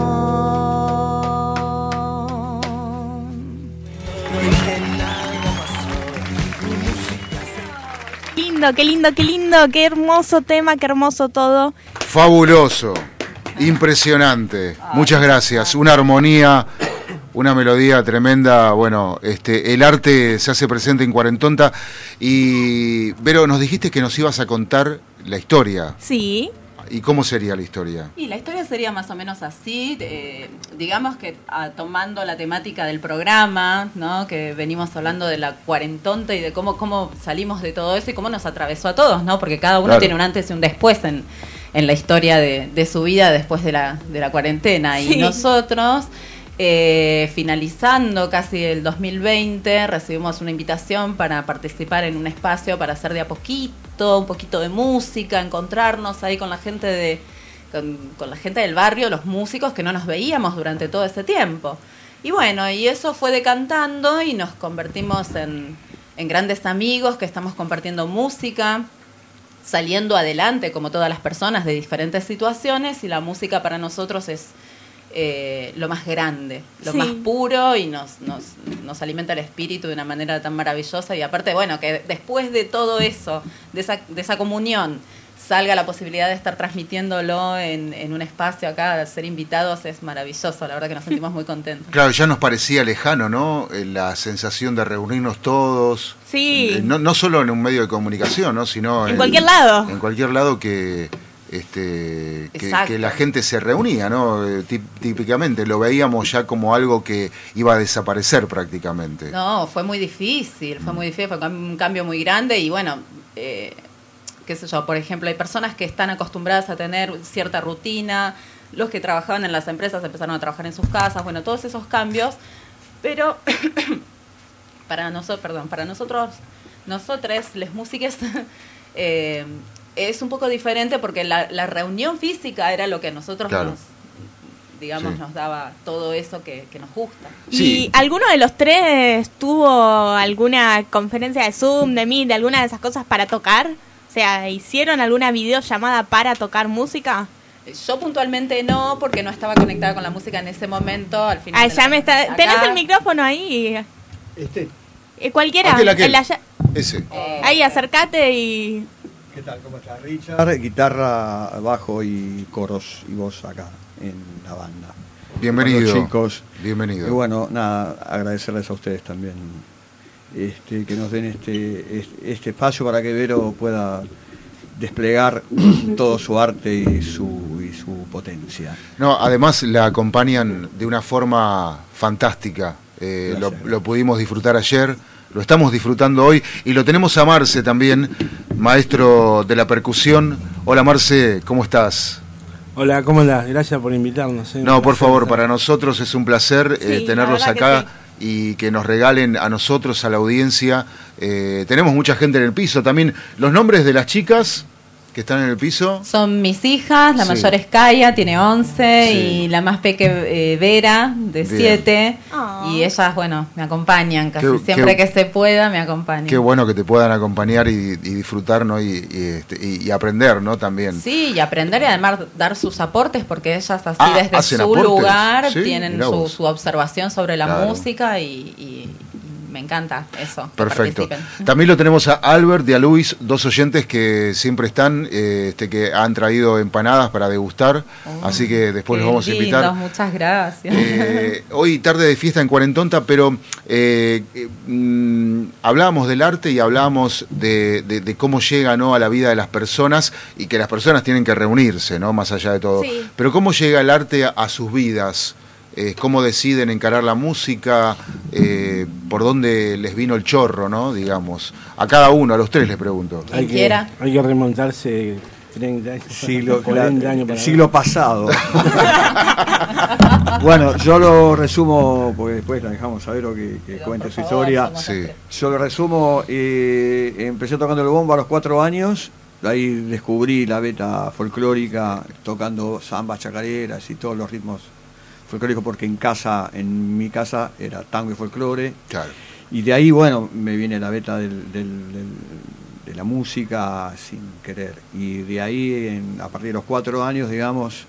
S6: Lindo, qué lindo, qué lindo, qué hermoso tema, qué hermoso todo.
S8: Fabuloso, impresionante. Muchas gracias. Una armonía, una melodía tremenda. Bueno, este, el arte se hace presente en Cuarentonta. Y, Vero, nos dijiste que nos ibas a contar la historia.
S6: Sí.
S8: ¿Y cómo sería la historia?
S13: Y la historia sería más o menos así, eh, digamos que ah, tomando la temática del programa, ¿no? que venimos hablando de la cuarentonta y de cómo, cómo salimos de todo eso y cómo nos atravesó a todos, ¿no? porque cada uno
S14: Claro.
S13: tiene un antes y un después en, en la historia de, de su vida después de la, de la cuarentena.
S6: Sí.
S13: Y nosotros, eh, finalizando casi el 2020, recibimos una invitación para participar en un espacio para hacer de a poquito, un poquito de música, encontrarnos ahí con la gente de con, la gente del barrio, los músicos que no nos veíamos durante todo ese tiempo. Y bueno, y eso fue decantando y nos convertimos en, en grandes amigos que estamos compartiendo música, saliendo adelante como todas las personas de diferentes situaciones y la música para nosotros es eh, lo más grande, lo
S6: Sí.
S13: más puro y nos, nos, nos alimenta el espíritu de una manera tan maravillosa y aparte, bueno, que después de todo eso, de esa, de esa comunión, salga la posibilidad de estar transmitiéndolo en, en un espacio acá, ser invitados, es maravilloso, la verdad que nos sentimos muy contentos.
S8: Claro, ya nos parecía lejano, ¿no? Eh, La sensación de reunirnos todos.
S6: Sí.
S8: Eh, No, no solo en un medio de comunicación, ¿no? Sino
S6: En cualquier lado.
S8: En cualquier lado que, este, que, la gente se reunía, ¿no? Eh, tí- Típicamente lo veíamos ya como algo que iba a desaparecer prácticamente.
S13: No, fue muy difícil, fue muy difícil, fue un cambio muy grande y bueno, eh, qué sé yo, por ejemplo, hay personas que están acostumbradas a tener cierta rutina, los que trabajaban en las empresas empezaron a trabajar en sus casas, bueno, todos esos cambios, pero para nosotros, perdón, para nosotros, nosotros, les músicas, eh, es un poco diferente porque la, la reunión física era lo que a nosotros
S8: Claro.
S13: nos, digamos,
S8: Sí.
S13: nos daba todo eso que, que nos gusta.
S6: ¿Y alguno de los tres tuvo alguna conferencia de Zoom, de Meet, de alguna de esas cosas para tocar? O sea, ¿hicieron alguna videollamada para tocar música?
S13: Yo puntualmente no, porque no estaba conectada con la música en ese momento. Al final.
S6: Ah, ya
S13: la-
S6: me está...
S13: acá.
S6: ¿Tenés el micrófono ahí?
S8: Este.
S6: Eh, cualquiera.
S8: Aquel, aquel.
S6: El allá-
S8: Ese.
S13: Eh,
S6: Ahí, acércate y...
S14: ¿Qué tal? ¿Cómo está Richard? Guitarra, bajo y coros y voz acá en la banda.
S8: Bienvenido.
S14: Chicos.
S8: Bienvenido.
S14: Y bueno, nada, agradecerles a ustedes también este, que nos den este, este, este espacio para que Vero pueda desplegar todo su arte y su, y su potencia.
S8: No, además la acompañan de una forma fantástica. Eh, lo, lo pudimos disfrutar ayer, lo estamos disfrutando hoy y lo tenemos a Marce también, maestro de la percusión. Hola Marce, ¿cómo estás?
S15: Hola, ¿cómo andás? Gracias por invitarnos. ¿eh?
S8: No, por favor,
S15: estar.
S8: para nosotros es un placer eh, tenerlos
S15: que
S8: acá y que nos regalen a nosotros, a la audiencia. Eh, tenemos mucha gente en el piso también. Los nombres de las chicas que están en el piso.
S13: Son mis hijas, la
S8: Sí.
S13: mayor es Kaya, tiene 11,
S8: Sí.
S13: y la más peque eh, Vera, de
S8: Bien.
S13: 7. Y ellas, bueno, me acompañan casi
S8: Qué-
S13: siempre
S8: qué-
S13: que se pueda, me acompañan.
S8: Qué bueno que te puedan acompañar y, y disfrutar, ¿no? Y, y, este, y- y aprender, ¿no? También.
S13: Sí, y aprender y además dar sus aportes, porque ellas así
S8: Ah,
S13: desde
S8: ¿hacen
S13: su
S8: aportes?
S13: lugar
S8: Sí,
S13: tienen su, su observación sobre la
S8: Claro.
S13: música y me encanta eso.
S8: Perfecto. También lo tenemos a Albert y a Luis, dos oyentes que siempre están, eh, este, que han traído empanadas para degustar, así que después los vamos a invitar.
S13: muchas gracias.
S8: Eh, hoy tarde de fiesta en Cuarentonta, pero eh, eh, mm, hablábamos del arte y hablábamos de, de- de cómo llega ¿no? a la vida de las personas y que las personas tienen que reunirse, ¿no? más allá de todo.
S6: Sí.
S8: Pero cómo llega el arte a, a sus vidas, Eh, cómo deciden encarar la música, eh, por dónde les vino el chorro, ¿no? digamos. A cada uno, a los tres les pregunto.
S15: Hay que, hay que remontarse 30 años,
S14: Siglo,
S15: 40 años para
S14: el siglo pasado. bueno, yo lo resumo, porque después la dejamos a Vero que, que cuente su historia.
S8: Sí.
S14: Yo lo resumo, eh, empecé tocando el bombo a los cuatro años, ahí descubrí la beta folclórica, tocando zambas, chacareras y todos los ritmos folclóricos, porque en casa, en mi casa, era tango y folclore. Y de ahí, bueno, me viene la beta del- del- del- de la música sin querer. Y de ahí, en- a partir de los cuatro años, digamos,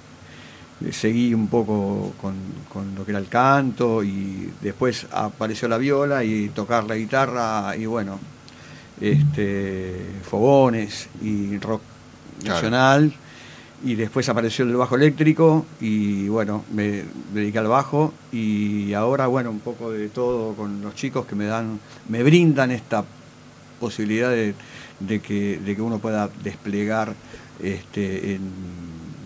S14: eh, seguí un poco con, con lo que era el canto y después apareció la viola y tocar la guitarra y bueno, este, fogones y rock
S8: Claro.
S14: nacional y después apareció el bajo eléctrico y bueno, me dediqué al bajo y ahora bueno, un poco de todo con los chicos que me dan, me brindan esta posibilidad de, de que, de que uno pueda desplegar este, en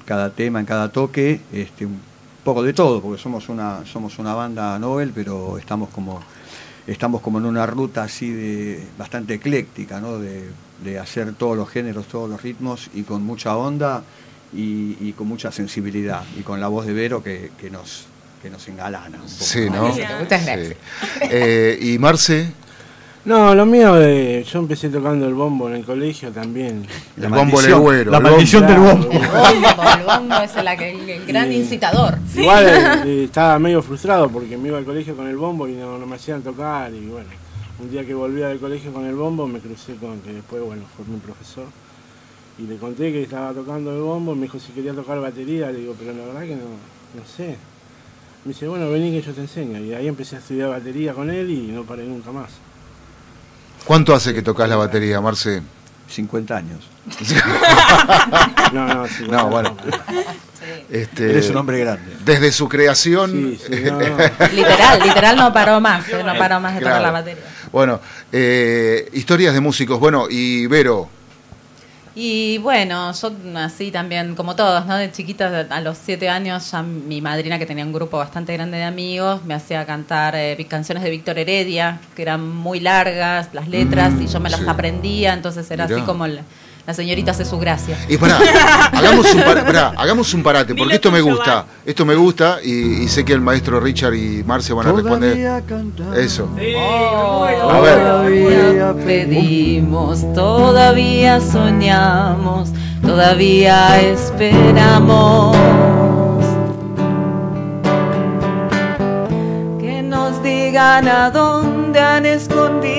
S14: cada tema, en cada toque, este, un poco de todo, porque somos una, somos una banda Nobel, pero estamos como, estamos como en una ruta así de bastante ecléctica, ¿no? de, de hacer todos los géneros, todos los ritmos y con mucha onda y, y con mucha sensibilidad y con la voz de Vero que, que nos que nos engalana un poco.
S8: Sí, ¿no?
S13: Muchas
S8: Sí.
S13: gracias.
S8: Eh, y Marce,
S15: No, lo mío, eh, yo empecé tocando el bombo en el colegio también.
S8: El La bombo legüero,
S14: la el maldición bombo. del bombo.
S13: El bombo, el bombo es el, el- el gran incitador.
S15: Igual eh, estaba medio frustrado porque me iba al colegio con el bombo y no, no me hacían tocar y bueno, un día que volvía del colegio con el bombo me crucé con que después, bueno, fue mi profesor y le conté que estaba tocando el bombo, me dijo si quería tocar batería, le digo, pero la verdad que no, no sé. Me dice, bueno, vení que yo te enseño y ahí empecé a estudiar batería con él y no paré nunca más.
S8: ¿cuánto hace que tocas la batería, Marce?
S14: 50 años.
S15: No, no, sí,
S8: No, bueno. Este,
S14: Eres un hombre grande.
S8: Desde su creación.
S13: Literal, literal no paró más, eh, no paró más de tocar la batería.
S8: Bueno, eh, historias de músicos. Bueno, y Vero,
S13: Y bueno, yo así también, como todos, ¿no? De chiquita, a los siete años, ya mi madrina, que tenía un grupo bastante grande de amigos, me hacía cantar eh, canciones de Víctor Heredia, que eran muy largas, las letras, y yo me las
S8: sí.
S13: aprendía, entonces era
S8: Mirá.
S13: así como la, la señorita hace su gracia.
S8: y pará, hagamos un, par- pará, hagamos un parate, porque esto me gusta, esto me gusta y, y sé que el maestro Richard y Marce van a responder. Eso. A ver.
S13: Todavía pedimos, todavía soñamos, todavía esperamos. Que nos digan a dónde han escondido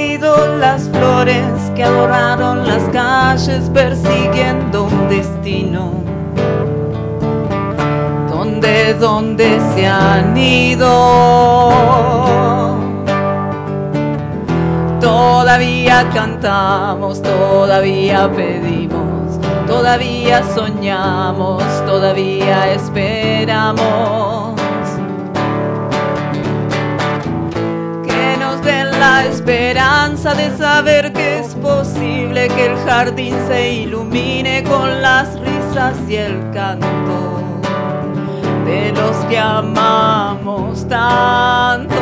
S13: las flores que adornaron las calles persiguiendo un destino. ¿Dónde, dónde se han ido? Todavía cantamos, todavía pedimos. Todavía soñamos, todavía esperamos. Esperanza de saber que es posible que el jardín se ilumine con las risas y el canto de los que amamos tanto.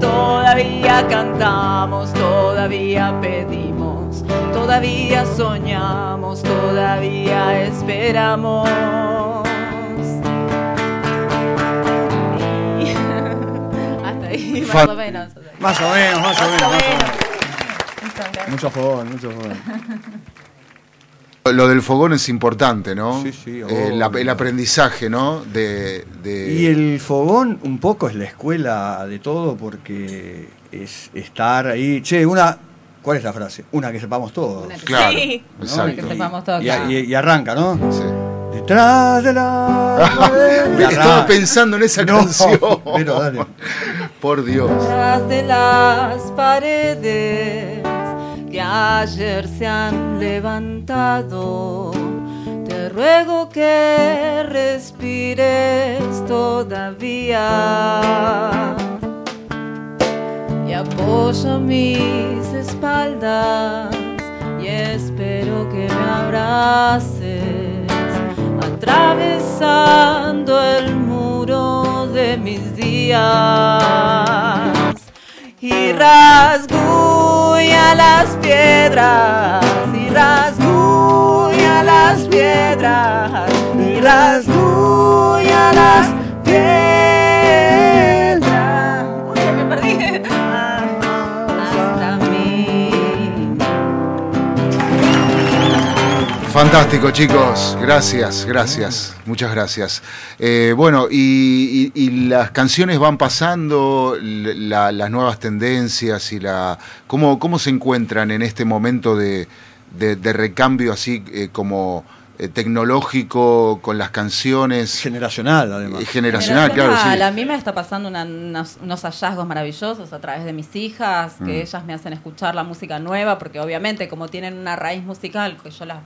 S13: Todavía cantamos, todavía pedimos, todavía soñamos, todavía esperamos. Más o menos.
S14: Más o menos, más o menos, más o menos.
S13: Muchas gracias.
S14: Mucho fogón, mucho fogón.
S8: Lo del fogón es importante, ¿no?
S14: Sí, sí,
S8: Eh, la-
S14: obvio.
S8: el aprendizaje, ¿no? De, de-
S14: Y el fogón un poco es la escuela de todo porque es estar ahí. Che, una. ¿Cuál es la frase? Una que sepamos todos.
S13: Una que-
S8: Claro,
S13: Sí.
S14: ¿no?
S8: exacto.
S13: Una que sepamos todos,
S14: Y,
S13: claro.
S14: y- y arranca, ¿no?
S8: Sí.
S14: Detrás de la. Y
S8: Estaba pensando en esa
S14: No,
S8: canción.
S14: pero dale.
S8: Por Dios.
S13: Detrás de las paredes que ayer se han levantado, te ruego que respires todavía. Y apoyo mis espaldas y espero que me abraces, atravesando el muro de mis días. Y rasguña las piedras y rasguña las piedras y rasguña las piedras
S8: Fantástico, chicos. Gracias, gracias. Muchas gracias. Eh, bueno, y, y- y las canciones van pasando, la- las nuevas tendencias y la. ¿Cómo, cómo se encuentran en este momento de, de- de recambio así eh, como eh, tecnológico con las canciones?
S14: Generacional, además.
S8: Eh, Generacional, claro, sí.
S13: A mí me está pasando una- unos, unos hallazgos maravillosos a través de mis hijas, que
S8: Mm.
S13: ellas me hacen escuchar la música nueva, porque obviamente como tienen una raíz musical, que yo las,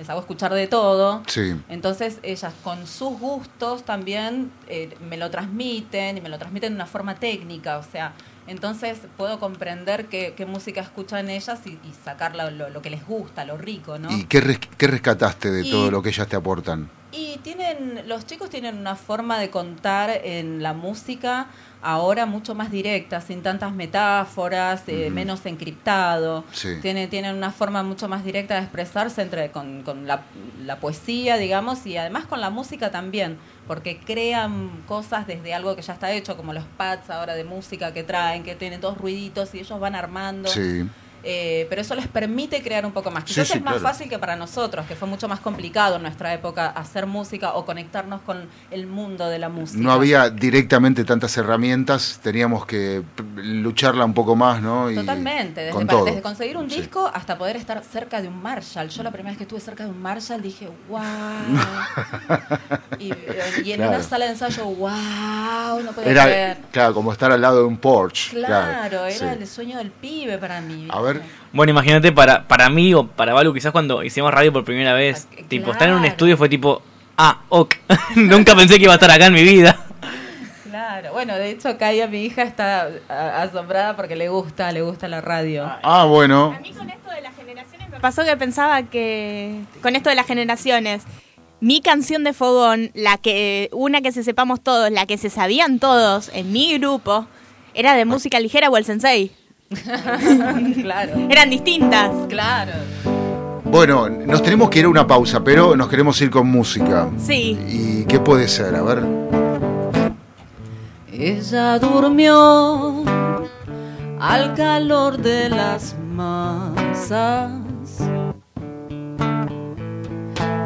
S13: les hago escuchar de todo,
S8: Sí.
S13: entonces ellas con sus gustos también eh, me lo transmiten y me lo transmiten de una forma técnica, o sea, entonces puedo comprender qué, qué música escuchan ellas y, y sacar lo, lo- lo que les gusta, lo rico, ¿no?
S8: ¿Y qué, res- qué rescataste de
S13: Y-
S8: todo lo que ellas te aportan?
S13: Y tienen, los chicos tienen una forma de contar en la música ahora mucho más directa, sin tantas metáforas, eh, menos encriptado.
S8: Sí.
S13: Tiene, tienen una forma mucho más directa de expresarse entre con, con la, la poesía, digamos, y además con la música también, porque crean cosas desde algo que ya está hecho, como los pads ahora de música que traen, que tienen dos ruiditos y ellos van armando.
S8: Sí.
S13: Eh, pero eso les permite crear un poco más. Quizás
S8: sí,
S13: es más
S8: claro.
S13: fácil que para nosotros, que fue mucho más complicado en nuestra época hacer música o conectarnos con el mundo de la música.
S8: No había directamente tantas herramientas, teníamos que lucharla un poco más, ¿no? Y
S13: Totalmente, desde,
S8: con
S13: para-
S8: todo.
S13: desde conseguir un
S8: Sí.
S13: disco hasta poder estar cerca de un Marshall. Yo la primera vez que estuve cerca de un Marshall dije, wow. y, y en
S8: Claro.
S13: una sala de ensayo, wow, no podía
S8: Era,
S13: creer.
S8: claro, como estar al lado de un Porsche.
S13: Claro, era
S8: sí.
S13: el sueño del pibe para mí.
S8: A ver,
S7: Bueno, imagínate para, para mí o para Balu, quizás cuando hicimos radio por primera vez, tipo, estar en un estudio fue tipo, ah, ok. Nunca pensé que iba a estar acá en mi vida.
S13: Claro, bueno, de hecho Kaya, mi hija, está a- asombrada porque le gusta, le gusta la radio.
S8: Ah, bueno.
S6: Me pasó que pensaba que con esto de las generaciones, mi canción de fogón, la que una que se sepamos todos, la que se sabían todos en mi grupo, era de música ligera o el sensei.
S13: claro.
S6: Eran distintas.
S13: Claro.
S8: Bueno, nos tenemos que ir a una pausa, pero nos queremos ir con música.
S6: Sí.
S8: ¿Y qué puede ser? A ver.
S13: Ella durmió al calor de las masas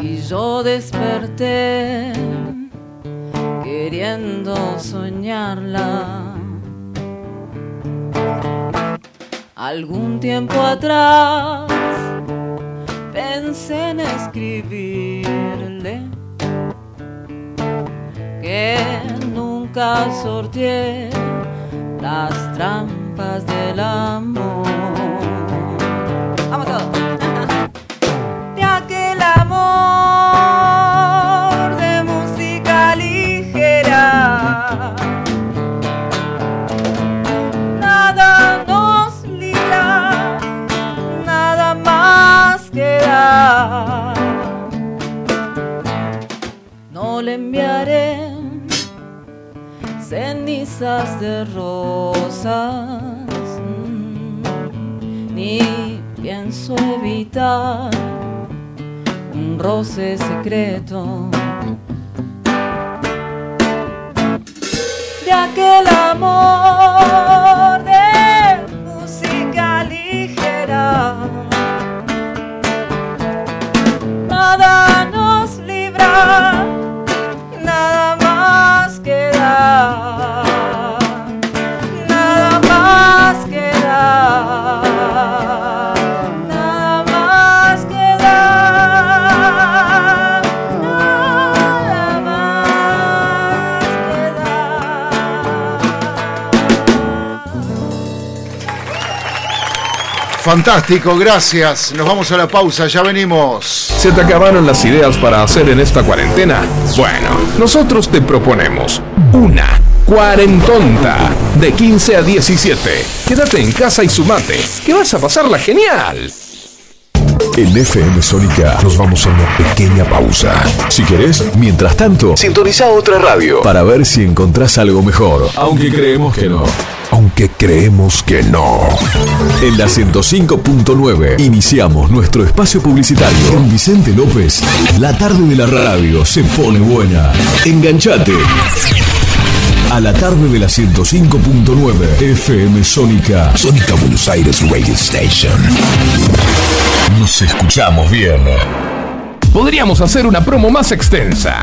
S13: y yo desperté queriendo soñarla. Algún tiempo atrás pensé en escribirle que nunca sorteé las trampas del amor. Enviaré cenizas de rosas, mm, ni pienso evitar un roce secreto. De aquel amor
S8: Fantástico, gracias. Nos vamos a la pausa, ya venimos.
S3: ¿Se te acabaron las ideas para hacer en esta cuarentena? Bueno, nosotros te proponemos una cuarentonta de 15 a 17. Quédate en casa y sumate, que vas a pasarla genial.
S16: En FM Sónica nos vamos a una pequeña pausa. Si querés, mientras tanto, sintoniza otra radio para ver si encontrás algo mejor.
S3: Aunque creemos que no.
S16: Creemos que no. En la 105.9 iniciamos nuestro espacio publicitario. Con Vicente López, la tarde de la radio se pone buena. Enganchate. A la tarde de la 105.9 FM Sónica. Sónica Buenos Aires Radio Station. Nos escuchamos bien.
S3: Podríamos hacer una promo más extensa,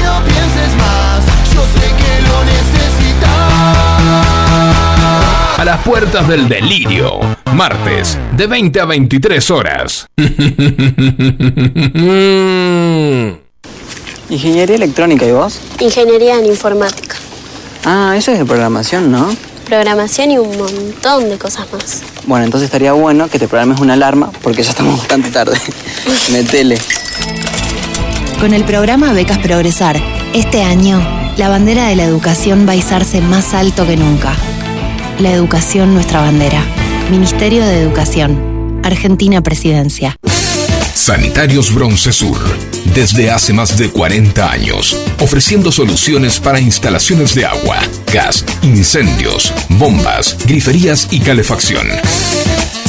S3: A las puertas del delirio, martes, de 20 a 23 horas.
S17: Ingeniería electrónica, ¿y vos?
S18: Ingeniería en informática,
S17: Ah, eso es de programación, ¿no?
S18: programación y un montón de cosas más.
S17: Bueno, entonces estaría bueno que te programes una alarma porque ya estamos bastante tarde. Metele.
S19: Con el programa Becas Progresar, este año, la bandera de la educación va a izarse más alto que nunca. La educación, nuestra bandera. Ministerio de Educación. Argentina Presidencia.
S3: Sanitarios Bronce Sur, desde hace más de 40 años, ofreciendo soluciones para instalaciones de agua, gas, incendios, bombas, griferías y calefacción.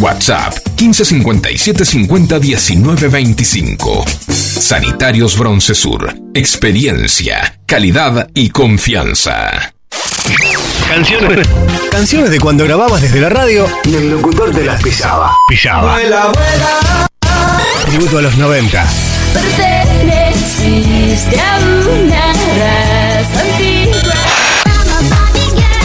S3: WhatsApp 1557 50 19 25. Sanitarios Broncesur. Experiencia, calidad y confianza.
S20: Canciones. Canciones de cuando grababas desde la radio y el locutor te las pisaba. Pisaba. Tributo a los 90.
S4: Perteneciste a una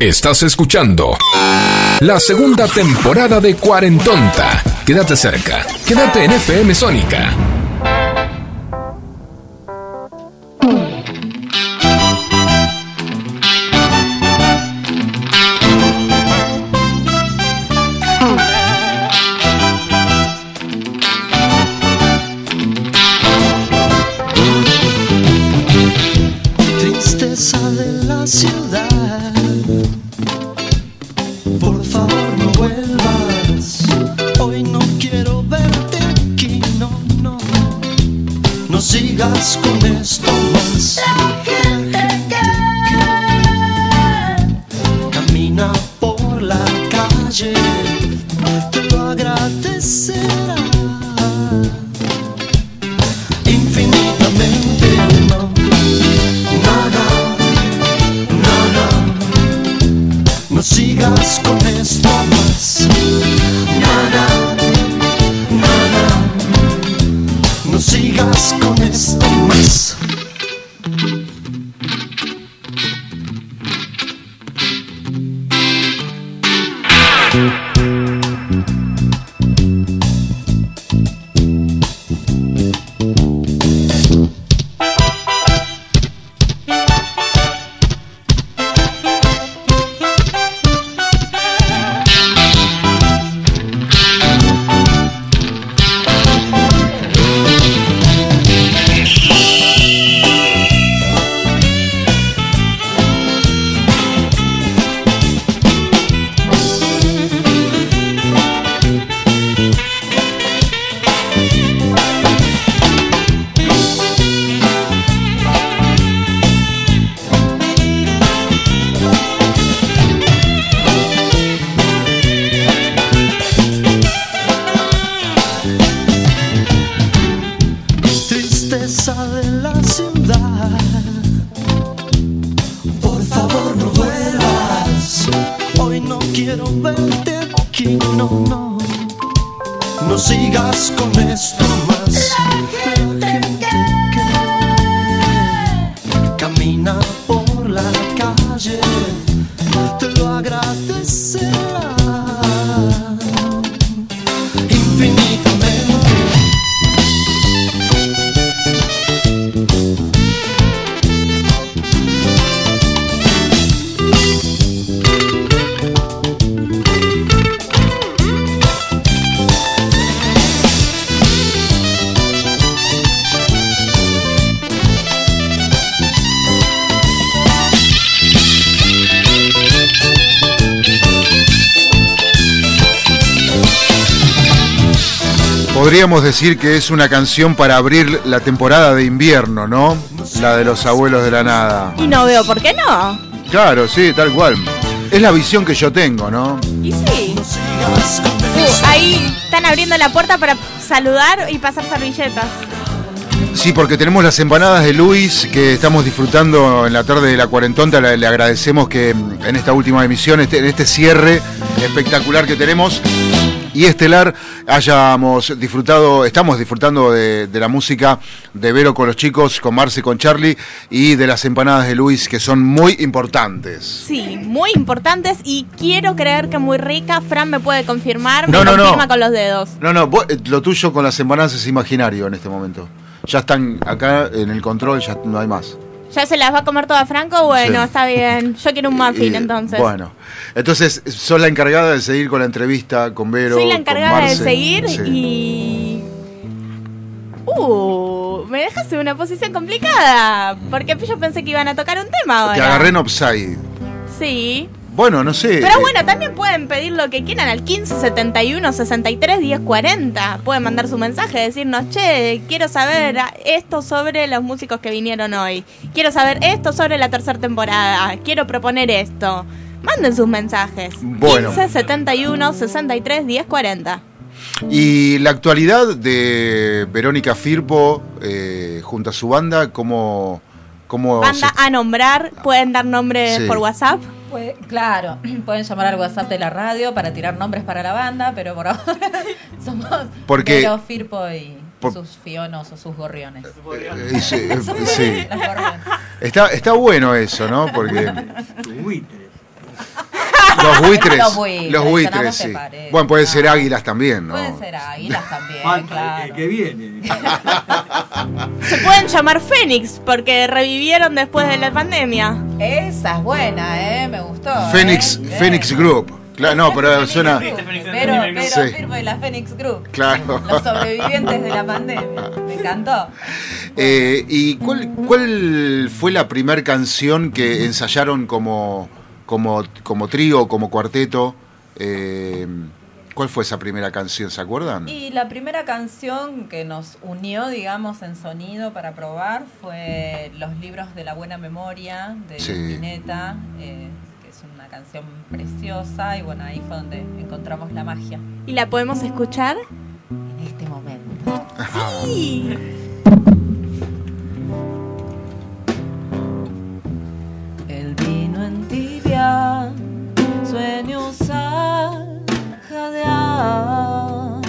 S3: Estás escuchando la segunda temporada de Cuarentonta. Quédate cerca. Quédate en FM Sónica.
S21: De la ciudad. Por favor no vuelvas. Hoy no quiero verte aquí, no, no. No sigas con esto
S8: Podríamos decir que es una canción para abrir la temporada de invierno, ¿no? La de los abuelos de la nada.
S6: Y no veo por qué no.
S8: Claro, sí, tal cual. Es la visión que yo tengo, ¿no?
S6: Y sí. Uh, ahí están abriendo la puerta para saludar y pasar servilletas.
S8: Sí, porque tenemos las empanadas de Luis que estamos disfrutando en la tarde de la cuarentonta. Le, le agradecemos que en esta última emisión, este- en este cierre espectacular que tenemos y estelar, hayamos disfrutado, estamos disfrutando de, de la música de Vero con los chicos, con Marce, con Charlie y de las empanadas de Luis que son muy importantes.
S6: Sí, muy importantes y quiero creer que muy rica. Fran me puede confirmar,
S8: No,
S6: me
S8: no, no.
S6: confirma con los dedos.
S8: No, no, vos- eh, lo tuyo con las empanadas es imaginario en este momento. Ya están acá en el control, ya no hay más.
S6: ¿Ya se las va a comer toda Franco? Bueno,
S8: Sí.
S6: está bien. Yo quiero un muffin
S8: Y,
S6: entonces.
S8: Bueno, entonces sos la encargada de seguir con la entrevista con Vero.
S6: Soy la
S8: con
S6: encargada de seguir
S8: Sí.
S6: y. Uh, me dejas en una posición complicada. Porque yo pensé que iban a tocar un tema ahora.
S8: Te agarré en offside.
S6: Sí.
S8: Bueno, no sé.
S6: Pero bueno, también pueden pedir lo que quieran al 15 71 63 10 40. Pueden mandar su mensaje, decirnos, che, quiero saber esto sobre los músicos que vinieron hoy. Quiero saber esto sobre la tercera temporada. Quiero proponer esto. Manden sus mensajes.
S8: Bueno.
S6: 15 71 63 10 40.
S8: Y la actualidad de Verónica Firpo eh, junto a su banda, ¿cómo, cómo
S6: Banda
S8: se-
S6: a nombrar, pueden dar nombres
S8: Sí.
S6: por WhatsApp.
S22: Pues, claro, pueden llamar al WhatsApp de la radio para tirar nombres para la banda, pero por ahora somos
S8: Porque-
S22: Vero, Firpo y
S8: por-
S22: sus fionos o sus gorriones.
S8: Eh, sí, eh, sí.
S22: Las gorriones.
S8: Está, está bueno eso, ¿no? Porque. los buitres,
S22: Los buitres,
S8: los sí.
S22: parece.
S8: Bueno, pueden ser águilas también, ¿no?
S22: Pueden ser águilas también,
S14: Falta
S22: claro.
S14: el que viene.
S6: Se pueden llamar Fénix porque revivieron después de la pandemia.
S22: Esa es buena, ¿eh? Me gustó. ¿eh? Bien.
S8: Phoenix Group. Claro, no, pero suena.
S22: Group. Pero, pero
S8: Sí.
S22: Firpo y la Phoenix Group.
S8: Claro.
S22: Los sobrevivientes de la pandemia. Me encantó.
S8: Eh, ¿Y cuál, cuál fue la primera canción que ensayaron como, como, como trío, como cuarteto? Eh, ¿Cuál fue esa primera canción? ¿Se acuerdan?
S22: Y la primera canción que nos unió, digamos, en sonido para probar fue Los libros de la buena memoria de
S8: Sí.
S22: Spinetta, eh, que es una canción preciosa y bueno, ahí fue donde encontramos la magia
S6: ¿Y la podemos escuchar?
S22: en este momento.
S6: Sí.
S13: Sueños al jadear.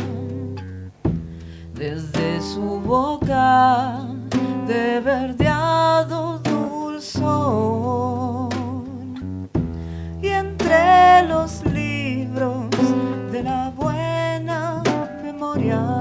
S13: Desde su boca de verdeado dulzor. Y entre los libros de la buena memoria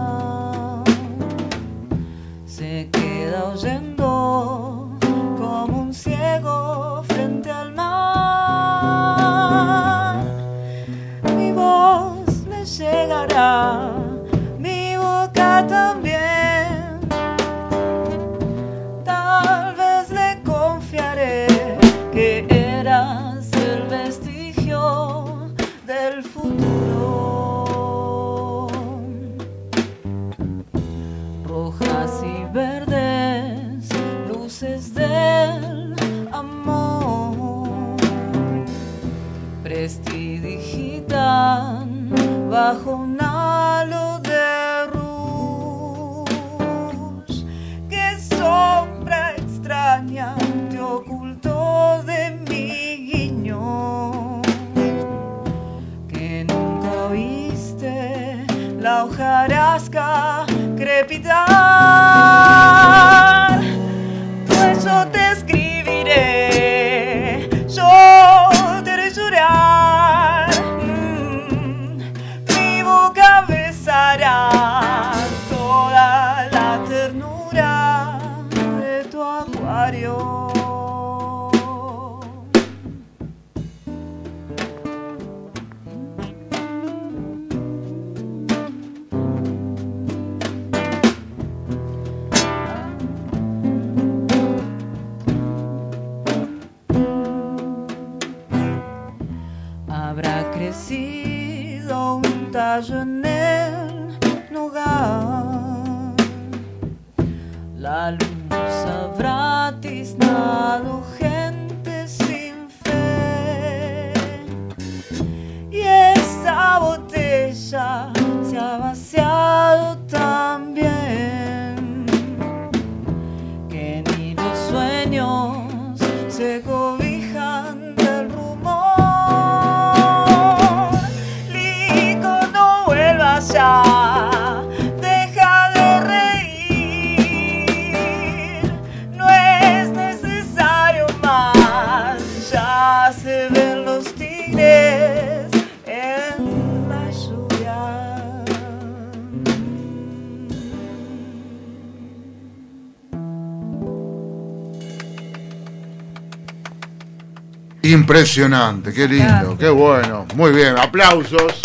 S8: Impresionante, qué lindo, qué bueno. Muy bien, aplausos.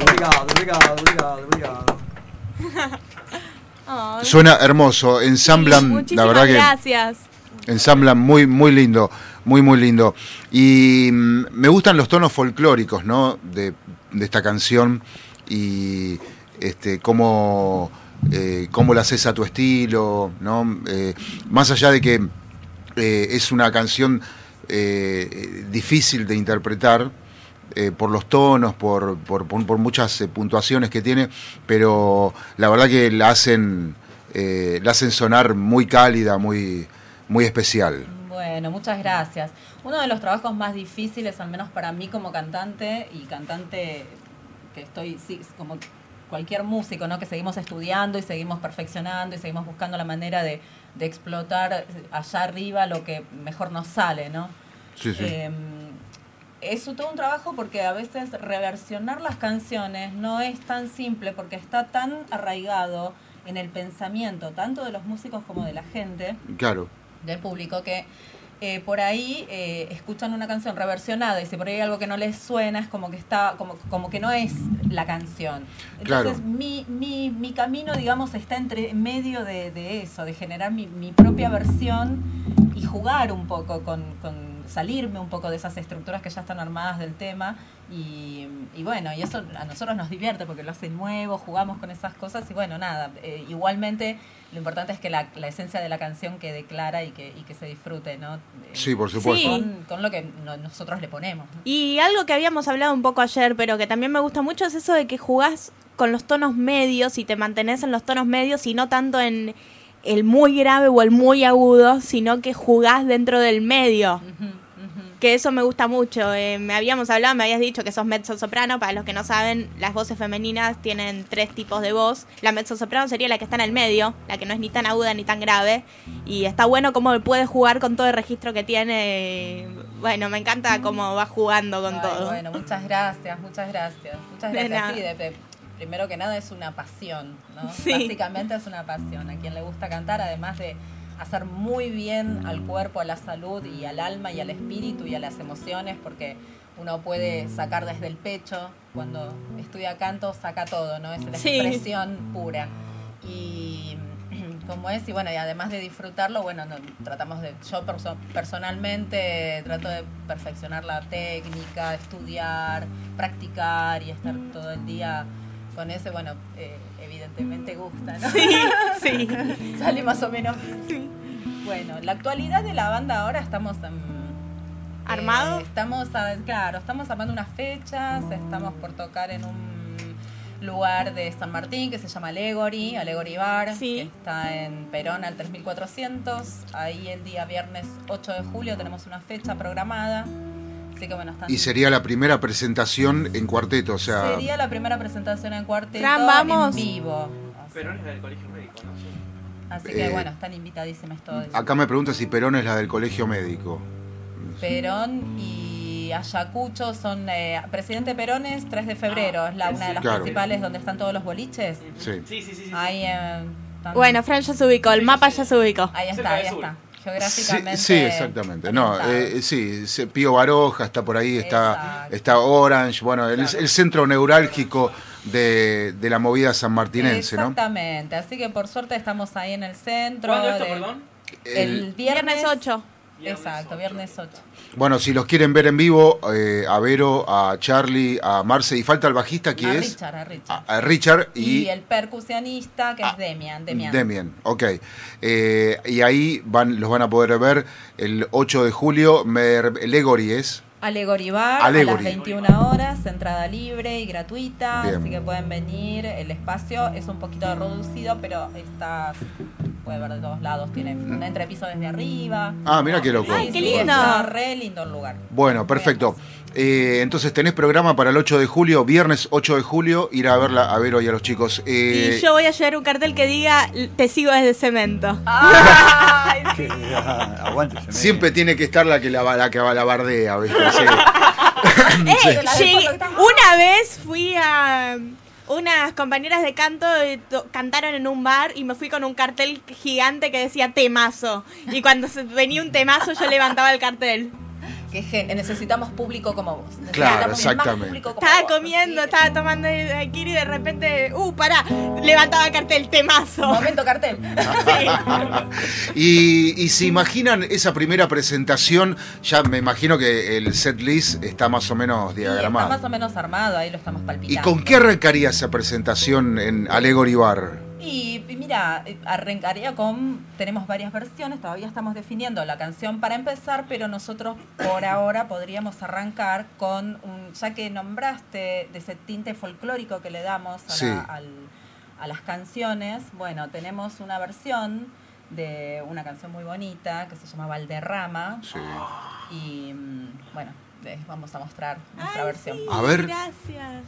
S14: Obrigado, obrigado, obrigado, obrigado.
S6: Ay,
S8: Suena hermoso, ensamblan, la
S6: muchísimas
S8: verdad que
S6: gracias.
S8: ensamblan muy, muy lindo, muy, muy lindo. Y mm, me gustan los tonos folclóricos, ¿no? De, de esta canción y este, cómo, eh, cómo la haces a tu estilo, ¿no? Eh, más allá de que eh, es una canción eh, difícil de interpretar, eh, por los tonos, por, por, muchas eh, puntuaciones que tiene, pero la verdad que la hacen, la hacen sonar muy cálida, muy, muy especial.
S13: Bueno, muchas gracias. Uno de los trabajos más difíciles, al menos para mí como cantante y cantante que estoy, como cualquier músico, ¿no? Que seguimos estudiando y seguimos perfeccionando y seguimos buscando la manera de, de explotar allá arriba lo que mejor nos sale, ¿no?
S8: Sí, sí.
S13: Eh, es todo un trabajo porque a veces reversionar las canciones no es tan simple porque está tan arraigado en el pensamiento tanto de los músicos como de la gente
S8: Claro.
S13: del público que eh, por ahí eh, escuchan una canción reversionada y si por ahí hay algo que no les suena es como que está como, como que no es la canción entonces
S8: Claro.
S13: mi, mi, mi camino digamos está entre en medio de, de eso de generar mi, mi propia versión y jugar un poco con, con salirme un poco de esas estructuras que ya están armadas del tema y, y bueno, y eso a nosotros nos divierte porque lo hace nuevo, jugamos con esas cosas y bueno, nada, eh, igualmente lo importante es que la, la esencia de la canción quede clara y que, y que se disfrute, ¿no? Eh,
S8: Sí, por supuesto.
S13: Con, con lo que no- nosotros le ponemos. ¿no?
S6: Y algo que habíamos hablado un poco ayer, pero que también me gusta mucho, es eso de que jugás con los tonos medios y te mantenés en los tonos medios y no tanto en el muy grave o el muy agudo, sino que jugás dentro del medio. Que eso me gusta mucho. Eh, me habíamos hablado, me habías dicho que sos mezzo soprano. Para los que no saben, las voces femeninas tienen tres tipos de voz. La mezzo soprano sería la que está en el medio, la que no es ni tan aguda ni tan grave. Y está bueno cómo puede jugar con todo el registro que tiene. Bueno, me encanta cómo va jugando con
S13: Ay,
S6: todo.
S13: Bueno, muchas gracias, muchas gracias. Muchas gracias. Sí, de- de- primero que nada es una pasión, ¿no?
S6: Sí.
S13: Básicamente es una pasión. A quien le gusta cantar, además de hacer muy bien al cuerpo, a la salud y al alma y al espíritu y a las emociones, porque uno puede sacar desde el pecho, cuando estudia canto saca todo, ¿no? Es la
S6: Sí.
S13: expresión pura. Y como es, y bueno, y además de disfrutarlo, bueno, no, tratamos de, yo perso- personalmente trato de perfeccionar la técnica, estudiar, practicar y estar todo el día con ese, bueno, eh, evidentemente gusta, ¿no?
S6: Sí, sí.
S13: Sale más o menos. Bueno, la actualidad de la banda ahora estamos en...
S6: ¿Armado?
S13: eh, estamos, a- claro, estamos armando unas fechas, estamos por tocar en un lugar de San Martín que se llama Allegory, Allegory Bar, que está en Perón al 3400. Ahí el día viernes 8 de julio tenemos una fecha programada. Así que bueno, están...
S8: Y sería la primera presentación en cuarteto, o sea...
S13: Sería la primera presentación en cuarteto
S6: Fran, vamos.
S13: en vivo.
S7: Perón es del colegio médico, ¿no?
S13: Así que
S8: Eh,
S13: bueno, están invitadísimos todos.
S8: Acá me pregunta si Perón es la del colegio médico.
S13: Perón y Ayacucho son eh, Presidente Perón es 3 de febrero, es la una de las
S8: Claro.
S13: principales donde están todos los boliches.
S8: Sí.
S7: Sí, sí, sí.
S13: Ahí eh,
S6: Bueno, Fran ya se ubicó, el mapa ya se ubicó.
S13: ahí está, ahí está.
S8: Sí,
S13: Geográficamente.
S8: sí, exactamente. No, eh, sí, se- Pío Baroja está por ahí, está, está Orange, bueno, el, el centro neurálgico de, de la movida sanmartinense, ¿no?
S13: Exactamente, así que por suerte estamos ahí en el centro.
S7: ¿Cuándo esto,
S13: de-
S7: perdón?
S13: El,
S8: El-
S13: viernes,
S6: Viernes 8.
S13: Exacto, viernes 8.
S8: Bueno, si los quieren ver en vivo, eh, a Vero, a Charlie, a Marce, y falta el bajista que
S13: a
S8: es
S13: Richard, a Richard.
S8: a Richard
S13: y,
S8: y,
S13: el percusionista que es Demian. Demian.
S8: Demian. Ok. Eh, y ahí van, los van a poder ver el 8 de julio. Me, Legory es.
S13: Allegory Bar
S8: Allegory.
S13: a las 21 horas, entrada libre y gratuita,
S8: Bien.
S13: así que pueden venir. El espacio es un poquito reducido, pero está, puede ver de todos lados, tiene un entrepiso desde arriba.
S8: Ah, mira qué loco.
S13: Sí,
S6: Ay, qué
S13: sí,
S6: lindo.
S13: está re lindo el lugar.
S8: Bueno, perfecto. Eh, entonces tenés programa para el 8 de julio, viernes 8 de julio, ir a verla a Vero y a los chicos. Eh,
S6: Y yo voy a llevar un cartel que diga te sigo desde cemento.
S14: Aguante, se me-
S8: Siempre tiene que estar la que la, la que va la bardea, ¿viste? Sí.
S6: Eh, llegué- una vez fui a unas compañeras de canto to- cantaron en un bar y me fui con un cartel gigante que decía temazo y cuando venía un temazo yo levantaba el cartel.
S13: Que necesitamos público como vos.
S8: Claro,
S13: Necesitamos
S8: exactamente.
S13: público como
S6: Estaba
S13: vos.
S6: comiendo, estaba tomando daiquiri y de repente, uh, pará, levantaba el cartel temazo.
S13: Momento cartel.
S8: Y, y se imaginan esa primera presentación, ya me imagino que el set list está más o menos
S13: Sí, está
S8: diagramado.
S13: más o menos armado, ahí lo estamos
S8: ¿Y
S13: palpitando.
S8: con qué arrancaría esa presentación en Allegory Bar? Y, mira, eh, arrancaría con, tenemos varias versiones, todavía estamos definiendo la canción para empezar, pero nosotros por ahora podríamos arrancar con, un, ya que nombraste de ese tinte folclórico que le damos a, la, al, a las canciones, bueno, tenemos una versión de una canción muy bonita que se llama Valderrama. Sí. Y mm, bueno, les vamos a mostrar nuestra versión.
S6: A ver.
S13: Gracias.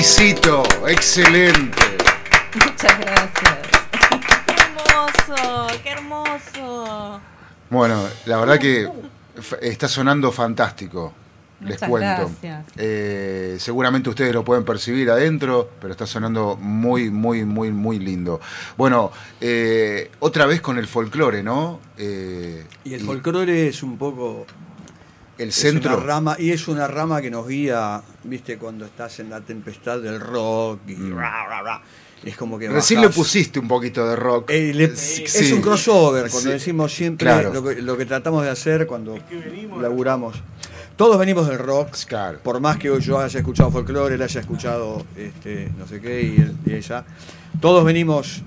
S8: Exquisito, excelente.
S13: Muchas gracias.
S6: ¡Qué hermoso! ¡Qué hermoso!
S8: Bueno, la verdad que está sonando fantástico. Les cuento.
S13: gracias.
S8: Eh, seguramente ustedes lo pueden percibir adentro, pero está sonando muy, muy, muy, muy lindo. Bueno, eh, otra vez con el folclore, ¿no? Eh,
S14: Y el folclore es un poco
S8: el
S14: es
S8: centro.
S14: una rama, y es una rama que nos guía, viste, cuando estás en la tempestad del rock y ra, ra, ra. Es como que
S8: Mm. Recién le pusiste un poquito de rock.
S14: Eh, le-
S8: Sí,
S14: es un crossover, cuando
S8: Sí.
S14: decimos siempre
S8: Claro.
S14: lo, que, lo que tratamos de hacer cuando laburamos. Todos venimos del rock, por más que yo haya escuchado folclore, él haya escuchado este, no sé qué y, él- y ella. Todos venimos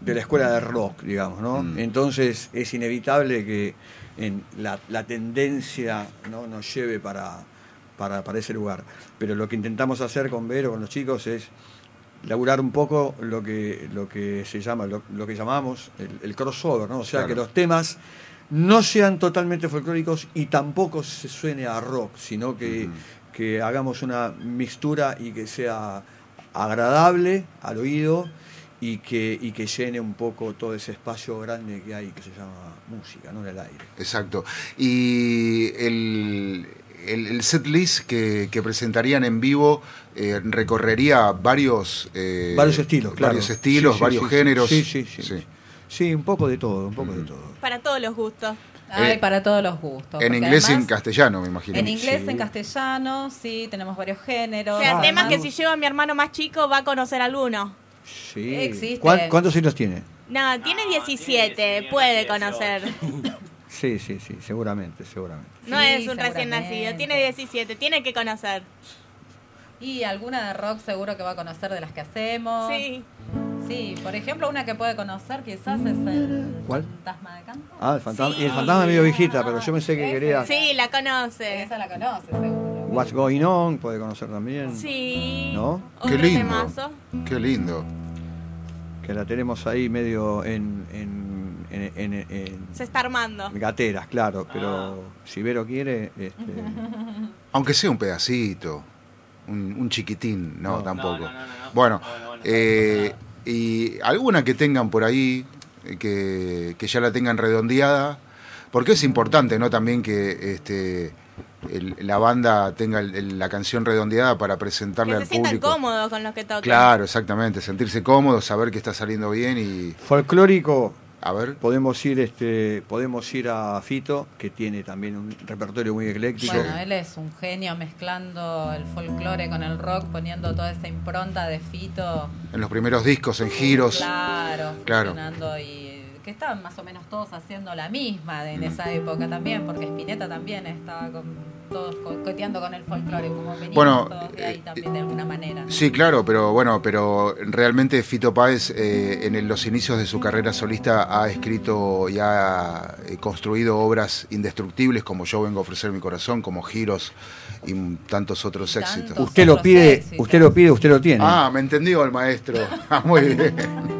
S14: de la escuela de rock, digamos, ¿no?
S8: Mm.
S14: Entonces es inevitable que en la, la tendencia ¿no? nos lleve para, para, para ese lugar. Pero lo que intentamos hacer con Vero, con los chicos, es laburar un poco lo que, lo que se llama, lo, lo que llamamos el, el crossover, ¿no? O sea,
S8: Claro.
S14: que los temas no sean totalmente folclóricos y tampoco se suene a rock, sino que, que hagamos una mixtura y que sea agradable al oído y que, y que llene un poco todo ese espacio grande que hay que se llama música, ¿no? En el aire.
S8: Exacto. Y el, el, el set list que, que presentarían en vivo eh, recorrería varios, eh,
S14: varios estilos, claro.
S8: varios estilos,
S14: Sí, sí,
S8: varios
S14: sí, sí.
S8: géneros.
S14: Sí, sí, sí. Sí, un poco de todo, un poco de todo.
S6: Para todos los gustos.
S13: Hay
S8: Eh,
S13: para todos los gustos.
S8: En inglés y en castellano, me imagino.
S13: En inglés, en castellano, sí, tenemos varios géneros.
S6: O sea,
S13: Además-
S6: temas que si lleva a mi hermano más chico va a conocer alguno.
S14: Sí.
S13: Existe.
S14: ¿Cuán- ¿Cuántos años tiene?
S6: No, tiene 17, puede conocer.
S14: Sí, sí, sí, seguramente, seguramente.
S6: No
S13: Sí,
S6: es un recién nacido, tiene 17, tiene que conocer.
S13: Y alguna de rock seguro que va a conocer de las que hacemos.
S6: Sí.
S13: Sí, por ejemplo, una que puede conocer quizás es el
S14: ¿Cuál?
S13: Fantasma de Canto.
S14: Ah, el fantasma, y el fantasma medio viejita, pero yo pensé que quería
S6: Sí, la conoce.
S13: Esa la conoce, seguro.
S14: What's Going On, puede conocer también.
S6: Sí.
S14: ¿No?
S8: Qué lindo. Qué lindo.
S14: Que la tenemos ahí medio en, en, en, en- en
S6: Se está armando.
S14: gateras, claro, pero si Vero quiere, este,
S8: Aunque sea un pedacito, un, un chiquitín, no,
S14: No.
S8: tampoco.
S14: No, no, no, no.
S8: Bueno, eh, y alguna que tengan por ahí, eh, que, que ya la tengan redondeada, porque es importante, ¿no? También que este, el- la banda tenga el- el- la canción redondeada para presentarle
S6: Que se
S8: al
S6: sientan
S8: público.
S6: cómodos con los que tocan.
S8: Claro, exactamente, sentirse cómodo, saber que está saliendo bien y...
S14: folclórico.
S8: A ver.
S14: Podemos ir, este, podemos ir a Fito, que tiene también un repertorio muy ecléctico.
S13: Bueno, él es un genio mezclando el folclore con el rock, poniendo toda esa impronta de Fito.
S8: En los primeros discos, en giros.
S13: Claro,
S8: Claro.
S13: funcionando y que estaban más o menos todos haciendo la misma de- en esa época también, porque Spinetta también estaba con, todos coqueteando con el folclore, como veníamos
S8: Bueno,
S13: todos de ahí también de alguna manera.
S8: Sí, claro, pero bueno, pero realmente Fito Páez eh, en el- los inicios de su carrera solista ha escrito y ha eh, construido obras indestructibles como Yo vengo a ofrecer mi corazón, como Giros y m- tantos otros éxitos.
S14: Usted lo pide, usted lo pide, usted lo tiene.
S8: Ah, me entendió el maestro. Ah, muy bien.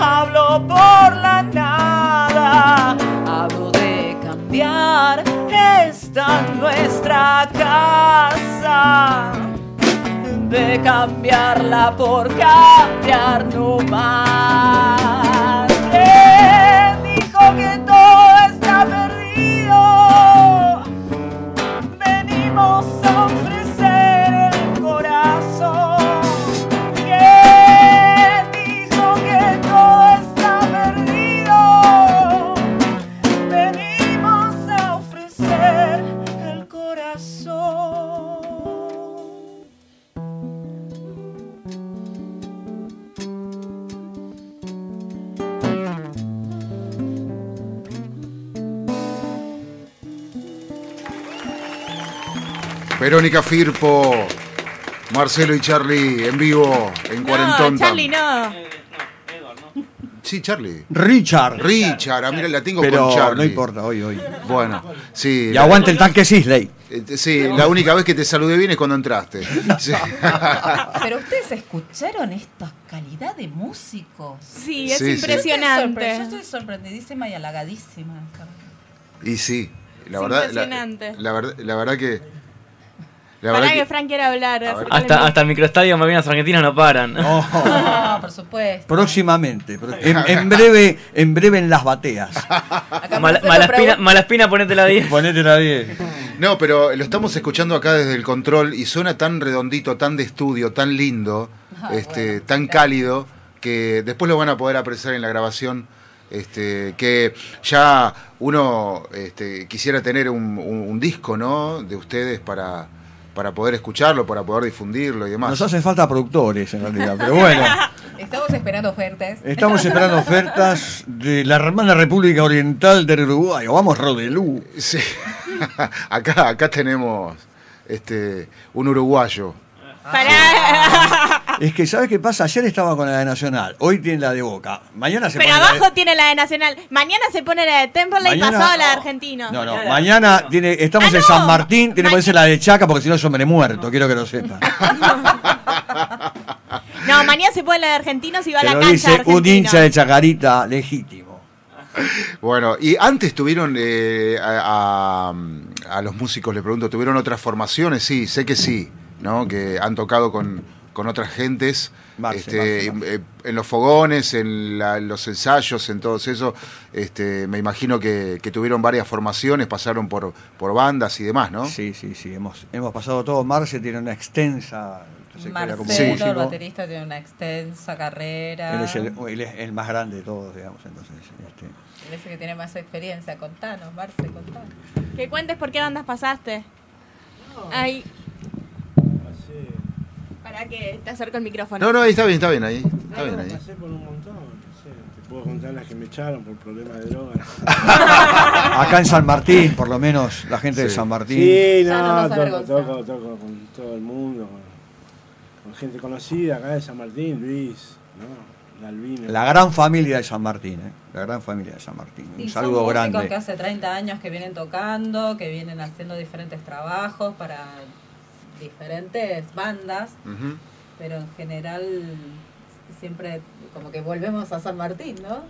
S4: hablo por la nada. Hablo de cambiar esta nuestra casa. De cambiarla por cambiar no más.
S8: Verónica Firpo, Marcelo y Charlie en vivo en Cuarentón.
S6: No, Charlie, no.
S8: Sí, Charlie.
S14: Richard.
S8: Richard, ah, mira, la tengo
S14: Pero
S8: con Charlie.
S14: no importa, hoy, hoy.
S8: Bueno, sí.
S14: Y aguante el tanque Sisley.
S8: Eh, Sí, la única vez que te saludé bien es cuando entraste. Sí.
S13: Pero ustedes escucharon esta calidad de músicos.
S6: Sí, es
S8: Sí, sí.
S6: impresionante.
S13: Yo estoy sorprendidísima y halagadísima.
S8: Y sí, la
S6: Es
S8: verdad, la,
S6: impresionante.
S8: la verdad, la verdad que. La
S6: Para
S8: verdad
S6: que,
S8: que,
S6: Frank quiera hablar.
S7: Hasta, el microestadio Malvinas Argentinas no paran.
S13: No, por supuesto.
S14: Próximamente. En, en breve, en breve en las bateas.
S7: Mal- Malaspina, Malaspina, ponete la 10.
S14: Ponete la 10.
S8: No, pero lo estamos escuchando acá desde el control y suena tan redondito, tan de estudio, tan lindo,
S13: Ah,
S8: este, tan cálido, que después lo van a poder apreciar en la grabación. Este, que ya uno este, quisiera tener un, un- un disco, ¿no? De ustedes para, para poder escucharlo, para poder difundirlo y demás.
S14: Nos hacen falta productores en realidad, pero bueno.
S13: Estamos esperando ofertas.
S14: Estamos esperando ofertas de la hermana República Oriental del Uruguay. O vamos, Rodelú.
S8: Sí. acá, acá tenemos este, un uruguayo.
S14: Es que, ¿sabes qué pasa? Ayer estaba con la de Nacional, hoy tiene la de Boca. Mañana se
S6: Pero
S14: pone la de-
S6: abajo tiene la de Nacional. Mañana se pone la de Temperley y
S14: Mañana-
S6: pasado la de Argentino.
S14: No, no, mañana tiene, estamos
S6: Ah,
S14: en
S6: no.
S14: San Martín, tiene que ponerse la de Chaca porque si no yo me muerto, quiero que lo sepa.
S6: No, mañana se pone la de Argentinos y va a la
S14: lo
S6: cancha de
S14: dice un hincha de Chacarita legítimo.
S8: Bueno, y antes tuvieron eh, a, a- a los músicos, le pregunto, ¿tuvieron otras formaciones? Sí, sé que sí, ¿no? Que han tocado con, con otras gentes.
S14: Marce,
S8: este,
S14: Marce,
S8: eh, En los fogones, en la- en los ensayos, en todo eso. Este, me imagino que, que tuvieron varias formaciones, pasaron por, por bandas y demás, ¿no?
S14: Sí, sí, sí, hemos, hemos pasado todo. Marce tiene una extensa
S13: Marcelo, el
S14: músico.
S13: baterista, tiene una extensa carrera.
S14: Él es el, él es el más grande de todos, digamos. Entonces, este,
S13: Él es el que tiene más experiencia. Contanos, Marce, contanos.
S6: Que cuentes por qué bandas pasaste. Ay. Para que te acerco el micrófono.
S8: No, no, ahí está bien, está bien ahí. Está bien ahí.
S15: Pasé por un montón, no sé, te puedo contar las que me echaron por problemas de drogas.
S14: Acá en San Martín, por lo menos, la gente de San Martín.
S15: Sí,
S13: no
S15: no, toco, toco, toco con todo el mundo, con, con gente conocida acá de San Martín, Luis, ¿no?
S14: La gran familia de San Martín, ¿eh? La gran familia de San Martín.
S13: Sí,
S14: Un
S13: son
S14: saludo
S13: músicos
S14: grande.
S13: que hace 30 años que vienen tocando, que vienen haciendo diferentes trabajos para diferentes bandas, pero en general siempre como que volvemos a San Martín, ¿no?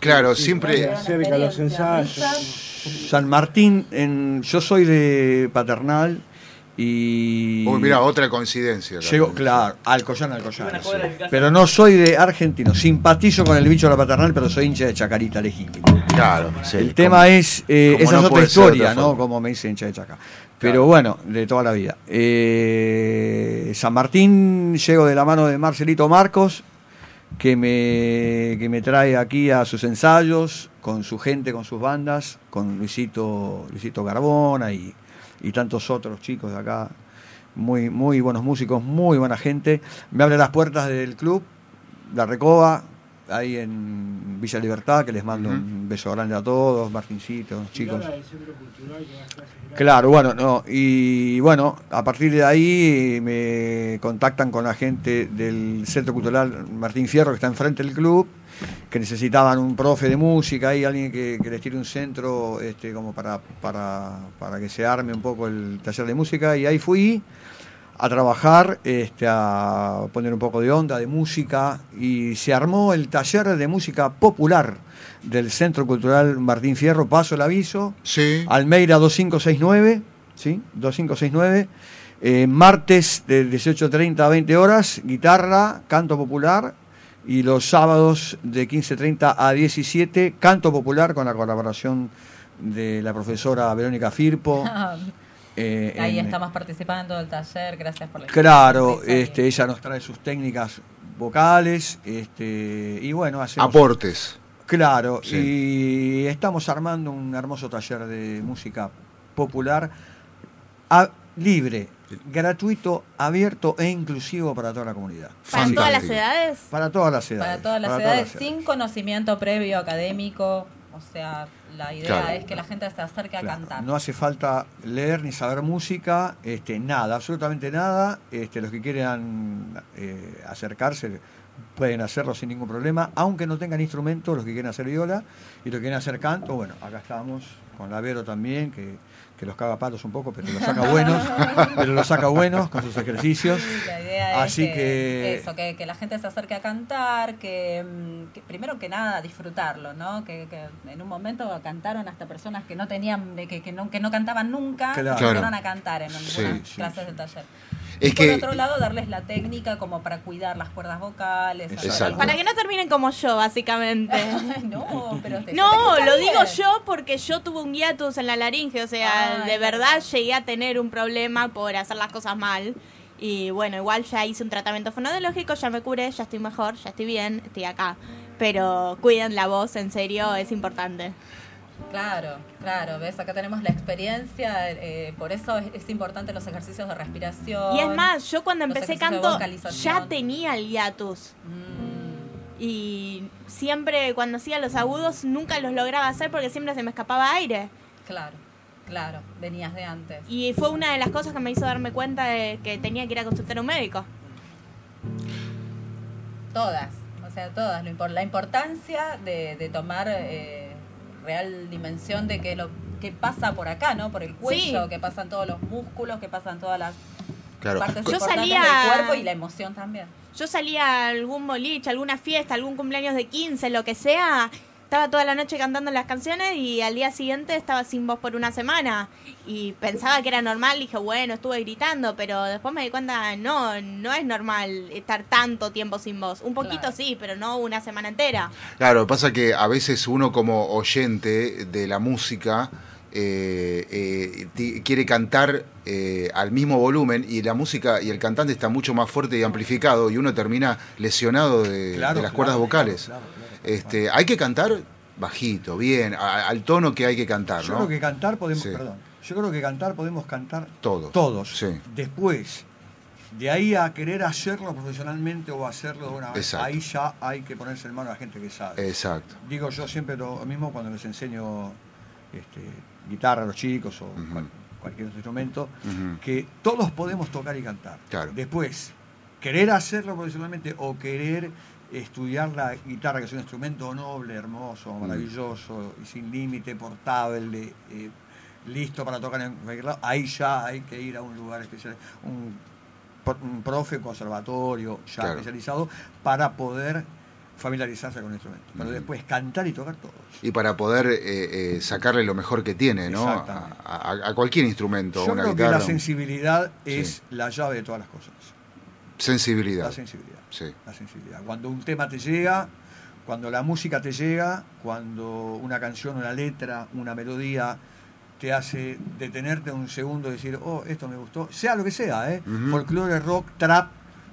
S8: Claro,
S15: Sí,
S8: siempre.
S15: se acerca a los ensayos.
S14: San Martín, en, yo soy de Paternal y...
S8: Uy, mira, otra coincidencia.
S14: Llego, claro, Alcoyana, Alcoyana. sí. Pero no soy de argentino. Simpatizo con el bicho de la paternal, pero soy hincha de Chacarita legítimo.
S8: Claro, sí.
S14: el tema
S8: como-
S14: es. eh, esa
S8: no
S14: es otra historia,
S8: otra
S14: ¿no? Como me dice hincha de Chaca. Pero bueno, de toda la vida. Eh, San Martín, llego de la mano de Marcelito Marcos, que me, que me trae aquí a sus ensayos, con su gente, con sus bandas, con Luisito, Luisito Carbona y, y tantos otros chicos de acá, muy, muy buenos músicos, muy buena gente. Me abre las puertas del club, La Recoba, ahí en Villa Libertad, que les mando un beso grande a todos, Martincito, chicos. Claro, bueno, no, y bueno, a partir de ahí me contactan con la gente del Centro Cultural Martín Fierro, que está enfrente del club, que necesitaban un profe de música y alguien que, que les tire un centro este, como para, para, para que se arme un poco el taller de música, y ahí fui a trabajar, este, a poner un poco de onda, de música, y se armó el taller de música popular del Centro Cultural Martín Fierro, paso el aviso,
S8: Sí.
S14: Almeida 2569, ¿sí? 2569, eh, martes de 18.30 a 20 horas, guitarra, canto popular, y los sábados de 15.30 a 17, canto popular con la colaboración de la profesora Verónica Firpo. eh,
S13: Ahí
S14: en-
S13: estamos participando del taller, gracias por la
S14: Claro, este, ella nos trae sus técnicas vocales, este, y bueno, hacemos...
S8: Aportes.
S14: Claro,
S8: Sí.
S14: y estamos armando un hermoso taller de música popular a- libre, gratuito, abierto e inclusivo para toda la comunidad.
S6: ¿Para todas las edades?
S14: Para todas las edades.
S13: Para todas las
S14: para
S13: edades,
S14: todas las
S13: sin conocimiento previo académico, o sea, la idea
S14: Claro.
S13: es que la gente se acerque a cantar.
S14: No hace falta leer ni saber música, este, nada, absolutamente nada. Este, los que quieran eh, acercarse pueden hacerlo sin ningún problema, aunque no tengan instrumentos, los que quieren hacer viola y los que quieren hacer canto, bueno, acá estamos con la Vero también, que, que los caga palos un poco, pero los saca buenos, pero los saca buenos con sus ejercicios.
S13: La idea
S14: Así
S13: es que,
S14: que
S13: eso, que, que la gente se acerque a cantar, que, mm, que primero que nada disfrutarlo, ¿no? Que, en un momento cantaron hasta personas que no tenían, de que, que no, que no cantaban nunca,
S8: Claro.
S13: se
S8: Claro.
S13: a cantar en algunas
S8: sí,
S13: clases del taller.
S8: Es
S13: y por
S8: que-
S13: otro lado, darles la técnica como para cuidar las cuerdas vocales.
S8: Exacto.
S6: Para que no terminen como yo, básicamente.
S13: no, pero te-
S6: No,
S13: te
S6: lo digo yo porque yo tuve un hiatus en la laringe, o sea,
S13: Ay,
S6: de verdad llegué a tener un problema por hacer las cosas mal. Y bueno, igual ya hice un tratamiento fonodiológico, ya me curé, ya estoy mejor, ya estoy bien, estoy acá. Pero cuiden la voz, en serio, es importante.
S13: Claro, claro, ves, acá tenemos la experiencia, eh, por eso es, es importante los ejercicios de respiración.
S6: Y es más, yo cuando empecé canto ya tenía el hiatus. Y siempre cuando hacía los agudos nunca los lograba hacer porque siempre se me escapaba aire.
S13: Claro, claro, venías de antes.
S6: Y fue una de las cosas que me hizo darme cuenta de que tenía que ir a consultar a un médico.
S13: Todas, o sea, todas. La importancia de, de tomar eh, real dimensión de que lo que pasa por acá, ¿no? Por el cuello,
S6: Sí.
S13: que pasan todos los músculos, que pasan todas las
S8: Claro.
S13: partes
S6: Yo
S13: importantes
S6: salía-
S13: del cuerpo y la emoción también.
S6: Yo salía a algún boliche, alguna fiesta, algún cumpleaños de 15, lo que sea. Estaba toda la noche cantando las canciones y al día siguiente estaba sin voz por una semana. Y pensaba que era normal, dije, bueno, estuve gritando, pero después me di cuenta, no, no es normal estar tanto tiempo sin voz. Un poquito
S13: Claro.
S6: sí, pero no una semana entera.
S8: Claro, pasa que a veces uno como oyente de la música eh, eh, ti- quiere cantar eh, al mismo volumen y la música y el cantante está mucho más fuerte y amplificado y uno termina lesionado de,
S14: Claro,
S8: de las
S14: claro,
S8: cuerdas vocales.
S14: claro, claro.
S8: Este, hay que cantar bajito, bien, a- al tono que hay que cantar,
S14: Yo
S8: ¿no?
S14: creo que cantar podemos,
S8: Sí.
S14: perdón, yo creo que cantar podemos cantar
S8: Todos.
S14: todos.
S8: Sí.
S14: Después, de ahí a querer hacerlo profesionalmente o hacerlo de una vez,
S8: Exacto.
S14: ahí ya hay que ponerse en mano a la gente que sabe.
S8: Exacto.
S14: Digo yo siempre lo mismo cuando les enseño este, guitarra a los chicos o cual- cualquier otro instrumento, que todos podemos tocar y cantar.
S8: Claro.
S14: Después, querer hacerlo profesionalmente o querer estudiar la guitarra, que es un instrumento noble, hermoso,
S8: Mm.
S14: maravilloso, y sin límite, portable, eh, listo para tocar en cualquier lado, ahí ya hay que ir a un lugar especial, un un profe, conservatorio ya
S8: Claro.
S14: especializado, para poder familiarizarse con el instrumento. Pero después cantar y tocar todo.
S8: Y para poder eh, eh, sacarle lo mejor que tiene, ¿no? A, a- a cualquier instrumento,
S14: Yo
S8: una
S14: creo
S8: guitarra.
S14: que la sensibilidad es la llave de todas las cosas.
S8: Sensibilidad.
S14: La sensibilidad.
S8: Sí.
S14: La sensibilidad. Cuando un tema te llega, cuando la música te llega, cuando una canción, una letra, una melodía te hace detenerte un segundo y decir, oh, esto me gustó, sea lo que sea, ¿eh?
S8: Ujú.
S14: Folclore, rock, trap,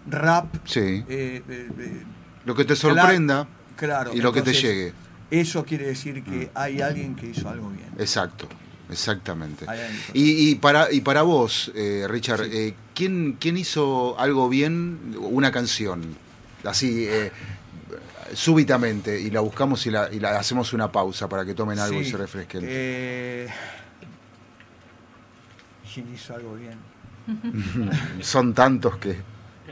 S14: rap.
S8: Sí.
S14: eh, eh, eh,
S8: Lo que te sorprenda
S14: claro,
S8: y lo que te llegue.
S14: Eso quiere decir que hay alguien que hizo algo bien.
S8: Exacto, exactamente. Y, y para, y para vos, eh, Richard, eh, ¿quién, ¿quién hizo algo bien, una canción? Así, eh, súbitamente, y la buscamos y la, y la hacemos una pausa para que tomen algo y se refresquen.
S14: eh, ¿Quién hizo algo bien?
S8: Son tantos que...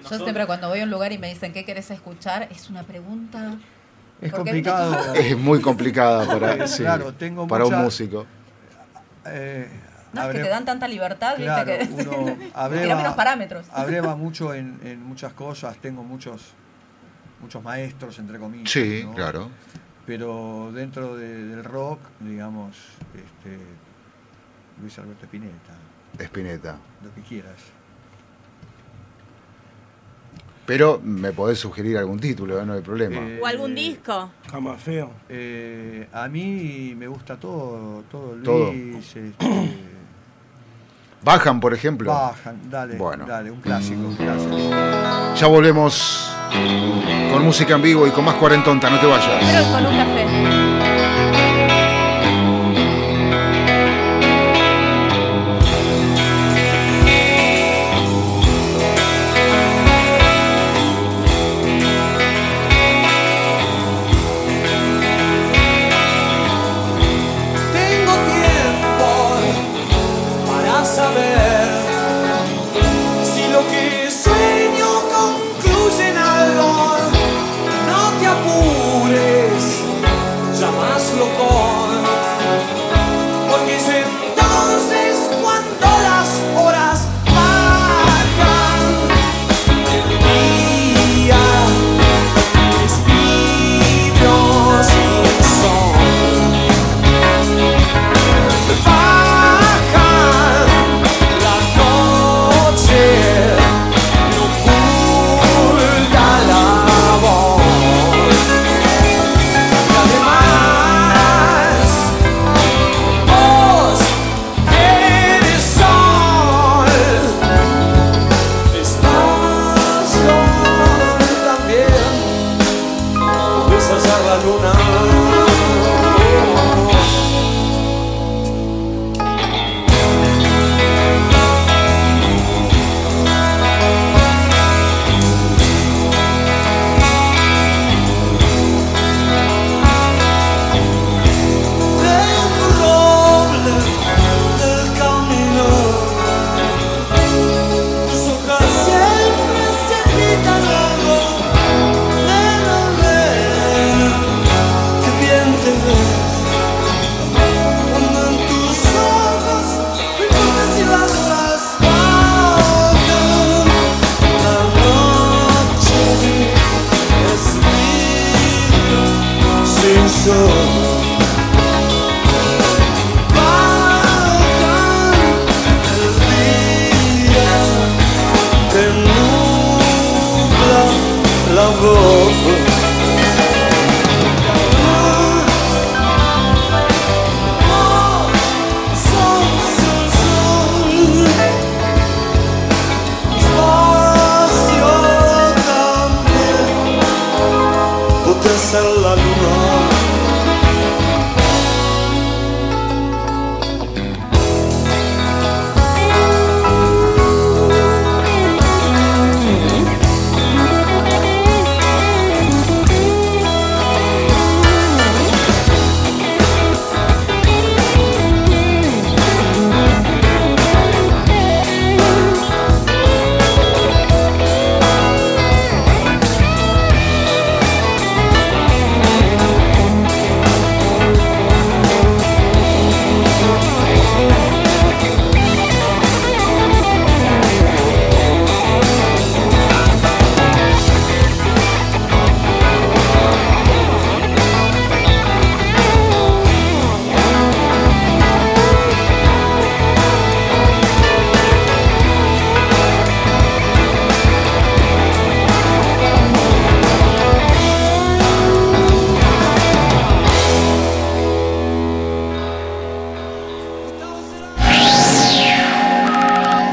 S13: Yo siempre cuando voy a un lugar y me dicen qué querés escuchar, es una pregunta.
S14: Es complicado.
S8: Es muy complicada para, sí,
S14: Claro, tengo
S8: para
S14: mucha-
S8: un músico.
S14: Eh,
S13: No, es que te dan tanta libertad,
S14: Claro,
S13: viste, que
S14: uno abreva,
S13: unos parámetros.
S14: abreva mucho en, en muchas cosas, tengo muchos muchos maestros, entre comillas.
S8: Sí,
S14: ¿no?
S8: claro.
S14: Pero dentro de- del rock, digamos, este, Luis Alberto Spinetta,
S8: Spinetta.
S14: lo que quieras.
S8: Pero me podés sugerir algún título, no hay problema.
S14: Eh,
S10: O algún disco.
S15: Camafeo.
S14: Eh, a mí me gusta todo, todo
S8: Todo.
S14: Luis, este,
S8: Bajan, por ejemplo.
S14: Bajan, dale,
S8: Bueno.
S14: dale, un clásico, un clásico.
S8: Ya volvemos con música en vivo y con más cuarentonta, no te vayas.
S10: Pero con un café.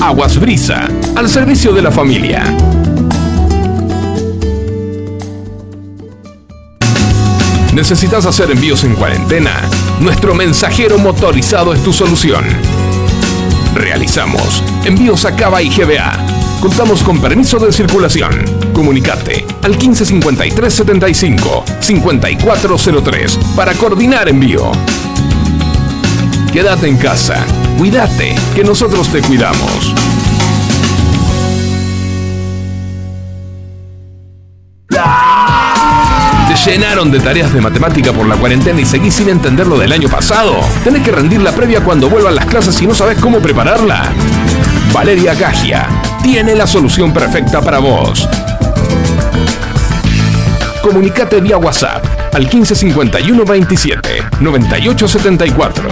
S3: Aguas Brisa, al servicio de la familia. ¿Necesitas hacer envíos en cuarentena? Nuestro mensajero motorizado es tu solución. Realizamos envíos a Cava y GBA. Contamos con permiso de circulación. Comunicate al 155375 5403 para coordinar envío. Quédate en casa. Cuídate, que nosotros te cuidamos. ¿Te llenaron de tareas de matemática por la cuarentena y seguís sin entender lo del año pasado? ¿Tenés que rendir la previa cuando vuelvan las clases y no sabes cómo prepararla? Valeria Gagia tiene la solución perfecta para vos. Comunicate vía WhatsApp al 1551 27 9874.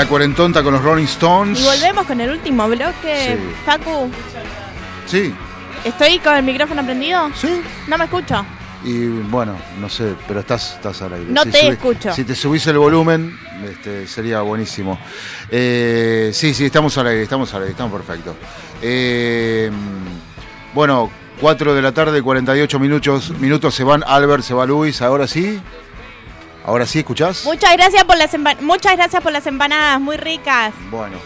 S8: La cuarentonta con los Rolling Stones.
S6: Y volvemos con el último bloque.
S8: Sí.
S6: Facu,
S8: Sí,
S6: ¿estoy con el micrófono prendido?
S8: Sí.
S6: No me escucho.
S8: y bueno, no sé, pero estás, estás al aire.
S6: No te escucho.
S8: Si te subís el volumen, este, sería buenísimo. Eh, sí, sí, estamos al aire, estamos al aire, estamos perfectos. Eh, bueno, 4 de la tarde, 48 minutos, minutos se van Albert, se va Luis, ahora sí. Ahora sí, ¿escuchás?
S6: Muchas gracias por las muchas gracias por las empanadas, muy ricas.
S8: Bueno.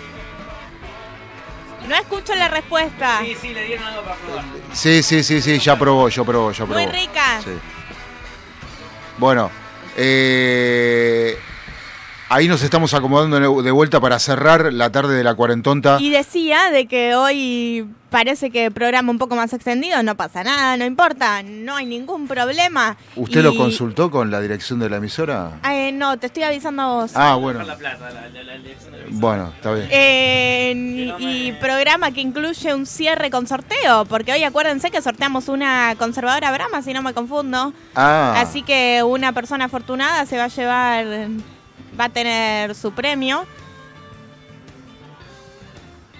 S6: No escucho la respuesta.
S7: Sí, sí, le dieron algo para probar.
S8: Sí, sí, sí, sí, ya probó, yo probó, yo probó.
S6: Muy ricas.
S8: Sí. Bueno, eh, ahí nos estamos acomodando de vuelta para cerrar la tarde de la cuarentonta.
S6: Y decía de que hoy parece que programa un poco más extendido, no pasa nada, no importa, no hay ningún problema.
S8: ¿Usted
S6: Y-
S8: lo consultó con la dirección de la emisora?
S6: Eh, no, te estoy avisando a vos.
S8: Ah, bueno.
S7: La plata, la, la, la elección de la
S8: Bueno, está bien.
S6: Eh, y programa que incluye un cierre con sorteo, porque hoy acuérdense que sorteamos una conservadora Brahma, si no me confundo.
S8: Ah.
S6: Así que una persona afortunada se va a llevar, va a tener su premio.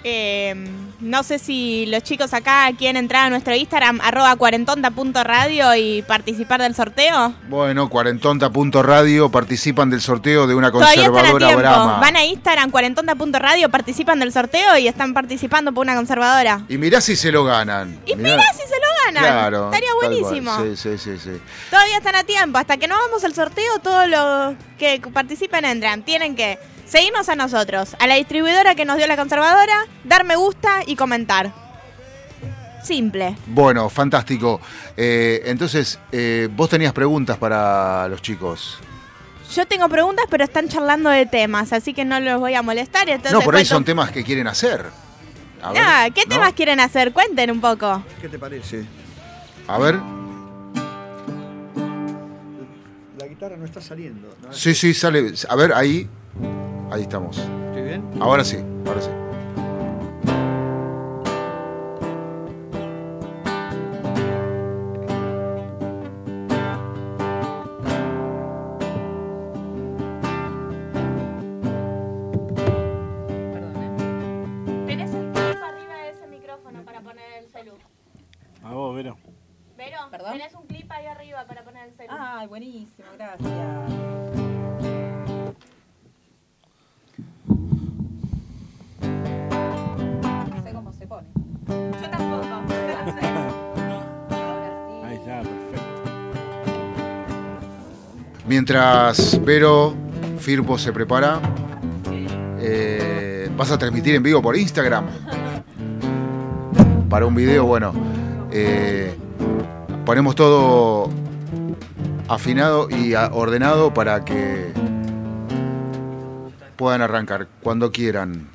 S6: Eh, no sé si los chicos acá quieren entrar a nuestro Instagram, arroba cuarentonta.radio y participar del sorteo.
S8: Bueno, cuarentonta.radio participan del sorteo de una conservadora. Brahma.
S6: Van a Instagram, cuarentonta.radio, participan del sorteo y están participando por una conservadora.
S8: Y mirá si se lo ganan.
S6: Y mirá si se lo ganan.
S8: Claro.
S6: Estaría buenísimo.
S8: Sí, sí, sí, sí.
S6: Todavía están a tiempo. Hasta que no hagamos el sorteo, todos los que participen entran. Tienen que seguirnos a nosotros, a la distribuidora que nos dio la conservadora, dar me gusta y comentar. Simple.
S8: Bueno, fantástico. Eh, entonces, eh, vos tenías preguntas para los chicos.
S6: Yo tengo preguntas, pero están charlando de temas, así que no los voy a molestar. Entonces
S8: no, por ahí
S6: cuento-
S8: son temas que quieren hacer.
S6: Ah, ¿Qué temas quieren hacer? Cuenten un poco.
S14: ¿Qué te parece?
S8: A ver.
S14: La guitarra no está saliendo.
S8: Sí, sí, sale. A ver, ahí. Ahí estamos.
S14: ¿Estoy bien?
S8: Ahora sí,
S13: ahora sí. Mientras Vero Firpo se prepara, eh, vas a transmitir en vivo por Instagram para un video. Bueno, eh, ponemos todo afinado y ordenado para que puedan arrancar cuando quieran.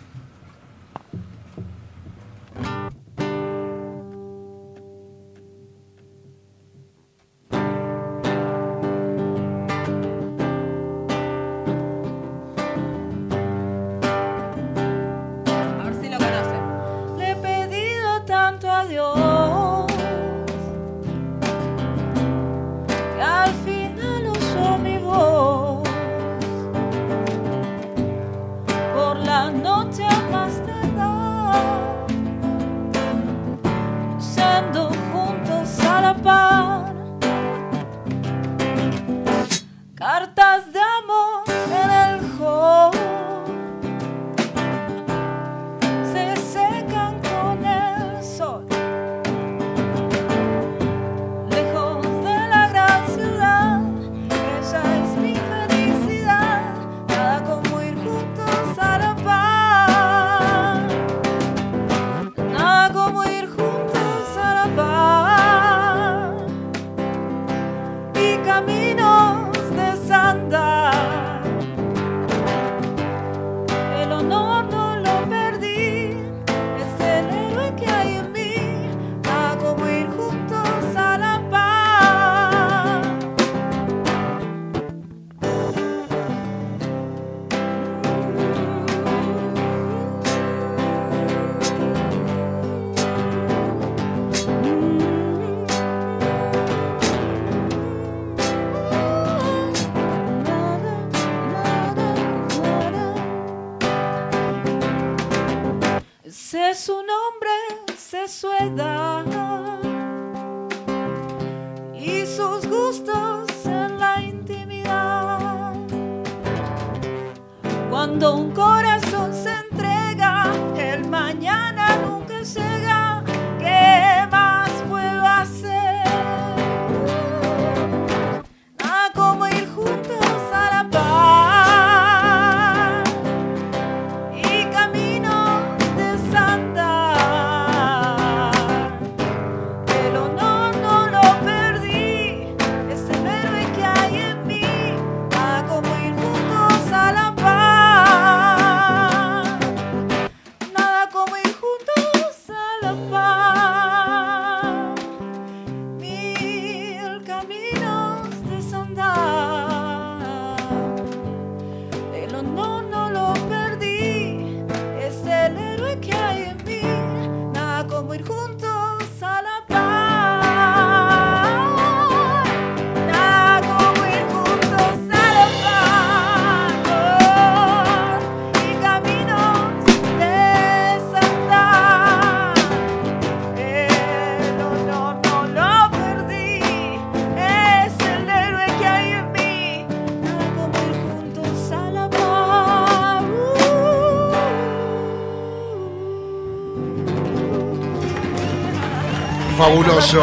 S8: ¿eh?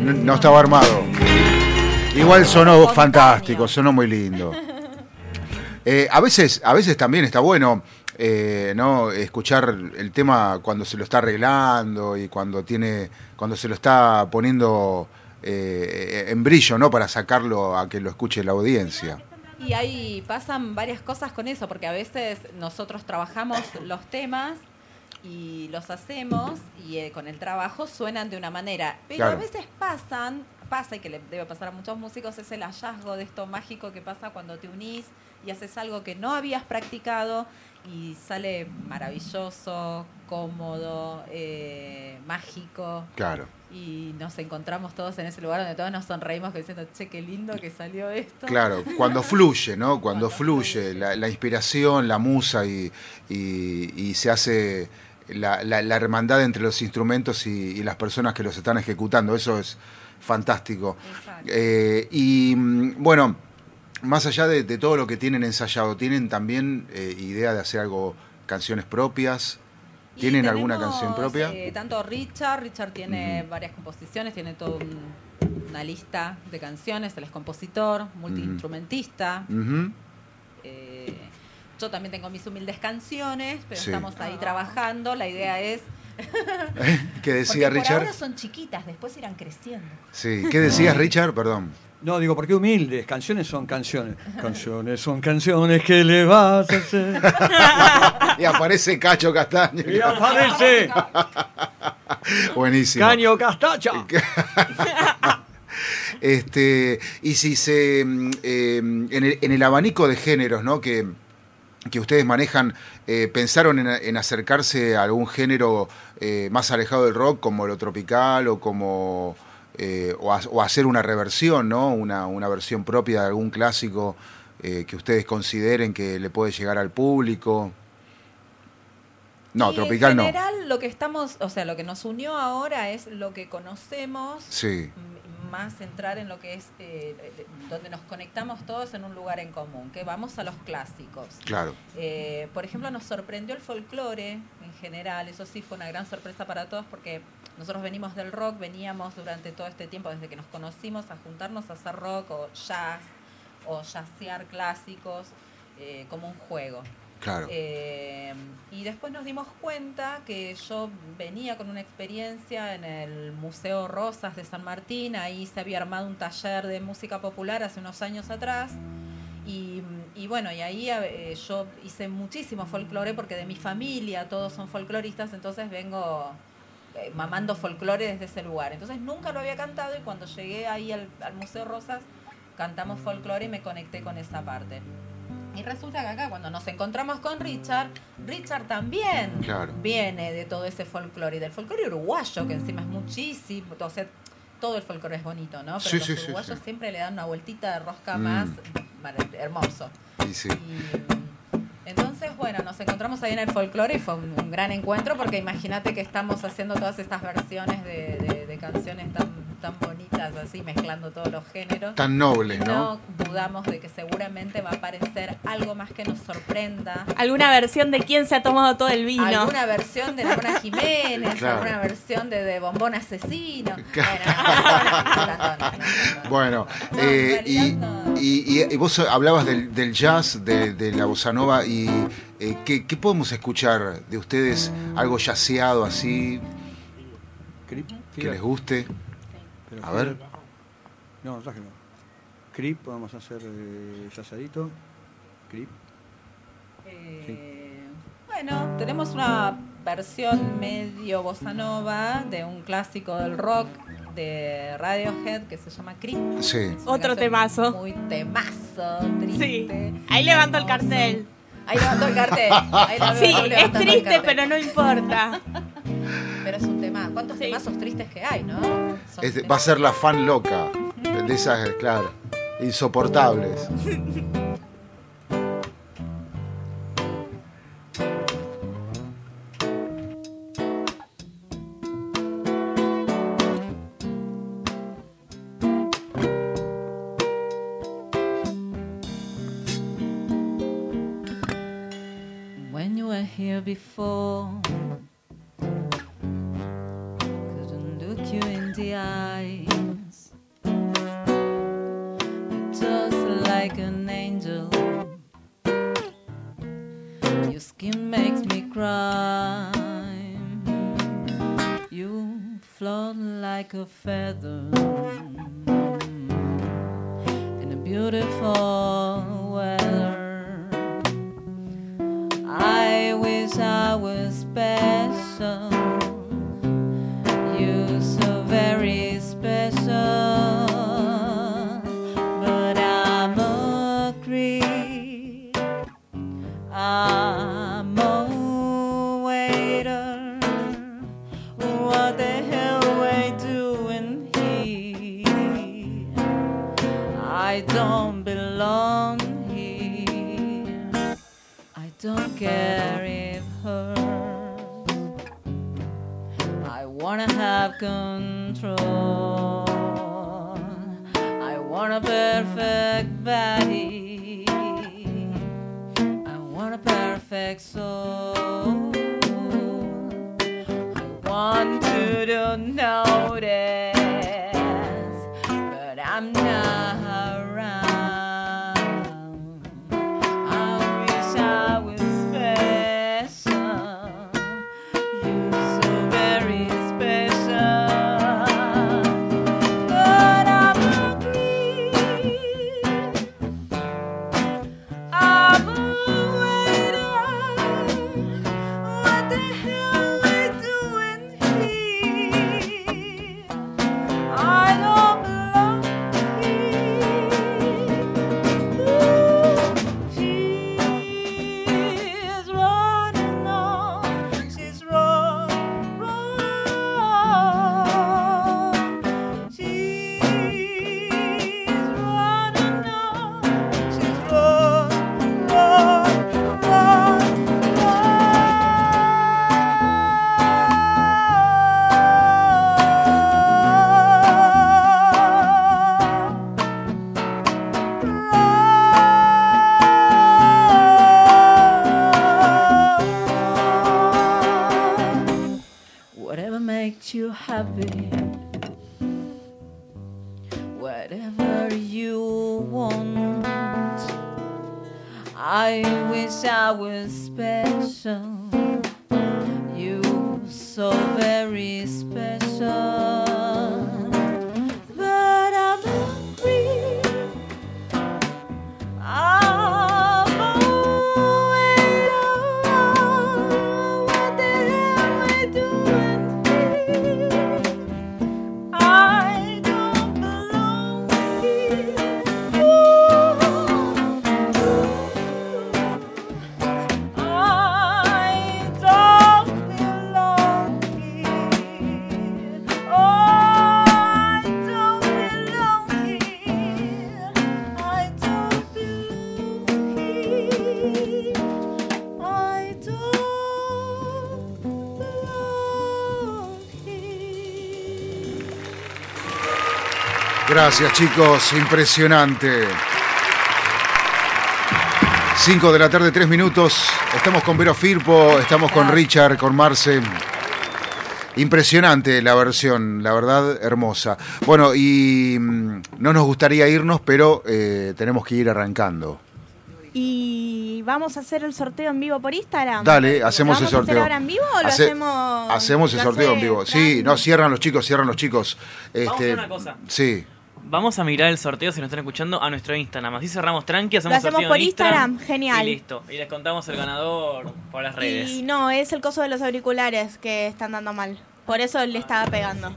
S13: No estaba armado. Igual sonó fantástico, sonó muy lindo. Eh, a, veces, a veces también está bueno eh, ¿no? escuchar el tema cuando se lo está arreglando y cuando tiene. cuando se lo está poniendo eh, en brillo, ¿no? Para sacarlo a que lo escuche la audiencia.
S8: Y ahí pasan varias cosas con eso, porque a veces nosotros trabajamos los temas y los hacemos y eh, con el trabajo suenan de una manera. Pero a veces pasan,
S13: pasa y que le debe pasar a muchos músicos, es el hallazgo de esto mágico que pasa cuando te unís y haces algo que no habías practicado y sale maravilloso, cómodo, eh, mágico.
S8: Claro.
S13: Y nos encontramos todos en ese lugar donde todos nos sonreímos diciendo, che, qué lindo que salió esto.
S8: Claro, cuando fluye, ¿no? Cuando, fluye. La, inspiración, la musa y, y se hace la, la- la hermandad entre los instrumentos y, y las personas que los están ejecutando. Eso es fantástico. Eh, y mm, bueno, más allá de, de todo lo que tienen ensayado, ¿tienen también eh, idea de hacer algo, canciones propias? ¿Tienen alguna canción propia?
S13: eh, tanto Richard, Richard tiene varias composiciones, tiene toda una lista de canciones, él es compositor, multiinstrumentista. Yo también tengo mis humildes canciones, pero
S8: Sí.
S13: estamos ahí trabajando. La idea es.
S8: ¿Qué decía
S13: porque
S8: Richard?
S13: Por ahora son chiquitas, después irán creciendo.
S8: Sí. ¿Qué decías, Richard? Perdón.
S14: No, digo, porque humildes, canciones son canciones. Canciones son canciones que le vas a hacer.
S8: y aparece Cacho Castaño.
S14: Y aparece
S8: Buenísimo.
S14: Caño Castacha.
S8: Este, y si se. mm, eh, en, el, en el abanico de géneros ¿no? que, que ustedes manejan, eh, ¿pensaron en, en acercarse a algún género eh, más alejado del rock, como lo tropical o como. eh, o, ha- o hacer una reversión, ¿no? Una, una versión propia de algún clásico que ustedes consideren que le puede llegar al público? No,
S13: Y
S8: tropical
S13: en
S8: no.
S13: general, lo que estamos, o sea, lo que nos unió ahora es lo que conocemos,
S8: Sí,
S13: m- más entrar en lo que es eh, eh, donde nos conectamos todos en un lugar en común, que vamos a los clásicos.
S8: claro.
S13: Eh, por ejemplo, nos sorprendió el folclore en general, eso sí fue una gran sorpresa para todos porque nosotros venimos del rock, veníamos durante todo este tiempo, desde que nos conocimos, a juntarnos a hacer rock o jazz o jazzear clásicos eh, como un juego.
S8: Claro.
S13: Eh, y después nos dimos cuenta que yo venía con una experiencia en el Museo Rosas de San Martín, ahí se había armado un taller de música popular hace unos años atrás. Y, bueno, y ahí eh, yo hice muchísimo folclore porque de mi familia todos son folcloristas, entonces vengo eh, mamando folclore desde ese lugar. Entonces nunca lo había cantado y cuando llegué ahí al Museo Rosas cantamos folclore y me conecté con esa parte. Y resulta que acá cuando nos encontramos con Richard, Richard también
S8: Claro.
S13: viene de todo ese folclore y del folclore uruguayo, que encima es muchísimo, o sea, todo el folclore es bonito, ¿no? Pero
S8: Sí,
S13: los
S8: sí,
S13: uruguayos
S8: sí.
S13: siempre le dan una vueltita de rosca
S8: Mm.
S13: más marav- hermoso.
S8: Y sí.
S13: Entonces, bueno, nos encontramos ahí en el folclore y fue un, un gran encuentro porque imagínate que estamos haciendo todas estas versiones de, de- de canciones tan, tan bonitas, así mezclando todos los géneros.
S8: Tan nobles,
S13: Y
S8: ¿no?
S13: dudamos de que seguramente va a aparecer algo más que nos sorprenda.
S6: Alguna versión de quién se ha tomado todo el vino.
S13: Alguna versión de Nora Jiménez,
S8: Claro.
S13: alguna versión de, de Bombón Asesino.
S8: Bueno, eh, y, vos hablabas del, del jazz, de, de la bossa nova, y eh, ¿qué, qué podemos escuchar de ustedes? Algo yaceado así, que les guste. A ver.
S14: No, traje no. Creep, podemos hacer eh, yasadito. Creep.
S13: Eh, bueno, tenemos una versión medio bossa nova de un clásico del rock de Radiohead que se llama Creep.
S8: Sí.
S6: Otro temazo.
S13: Muy temazo, triste.
S6: Ahí levanto el cartel.
S13: Ahí levantó el cartel. Ahí
S6: Sí, es triste,
S13: cartel.
S6: pero no importa.
S13: ¿Cuántos temazos tristes que hay, no?
S8: Este, va a ser la fan loca, de esas, claro, insoportables.
S4: makes you happy, whatever you want. I wish I was special. You so very
S8: Gracias chicos, impresionante. 5 de la tarde, 3 minutos. Estamos con Vero Firpo, estamos con Richard, con Marce. Impresionante la versión, la verdad, hermosa. Bueno, y mm, no nos gustaría irnos, pero eh, tenemos que ir arrancando.
S6: Y vamos a hacer el sorteo en vivo por Instagram.
S8: Dale, hacemos
S6: ¿Lo
S8: el
S6: vamos
S8: sorteo.
S6: ahora en vivo o lo
S8: Hace-
S6: hacemos?
S8: Hacemos el
S6: lo
S8: sorteo en vivo. Sí, no, cierran los chicos, cierran los chicos.
S7: Vamos a
S8: Este,
S7: hacer una cosa.
S8: Sí.
S7: Vamos a mirar el sorteo si nos están escuchando a nuestro Instagram. Así cerramos tranqui, hacemos
S6: Lo hacemos
S7: sorteo
S6: por
S7: en Instagram.
S6: Instagram, genial.
S7: Y listo. Y les contamos el ganador por las redes.
S6: Y no, es el coso de los auriculares que están dando mal. Por eso le estaba pegando.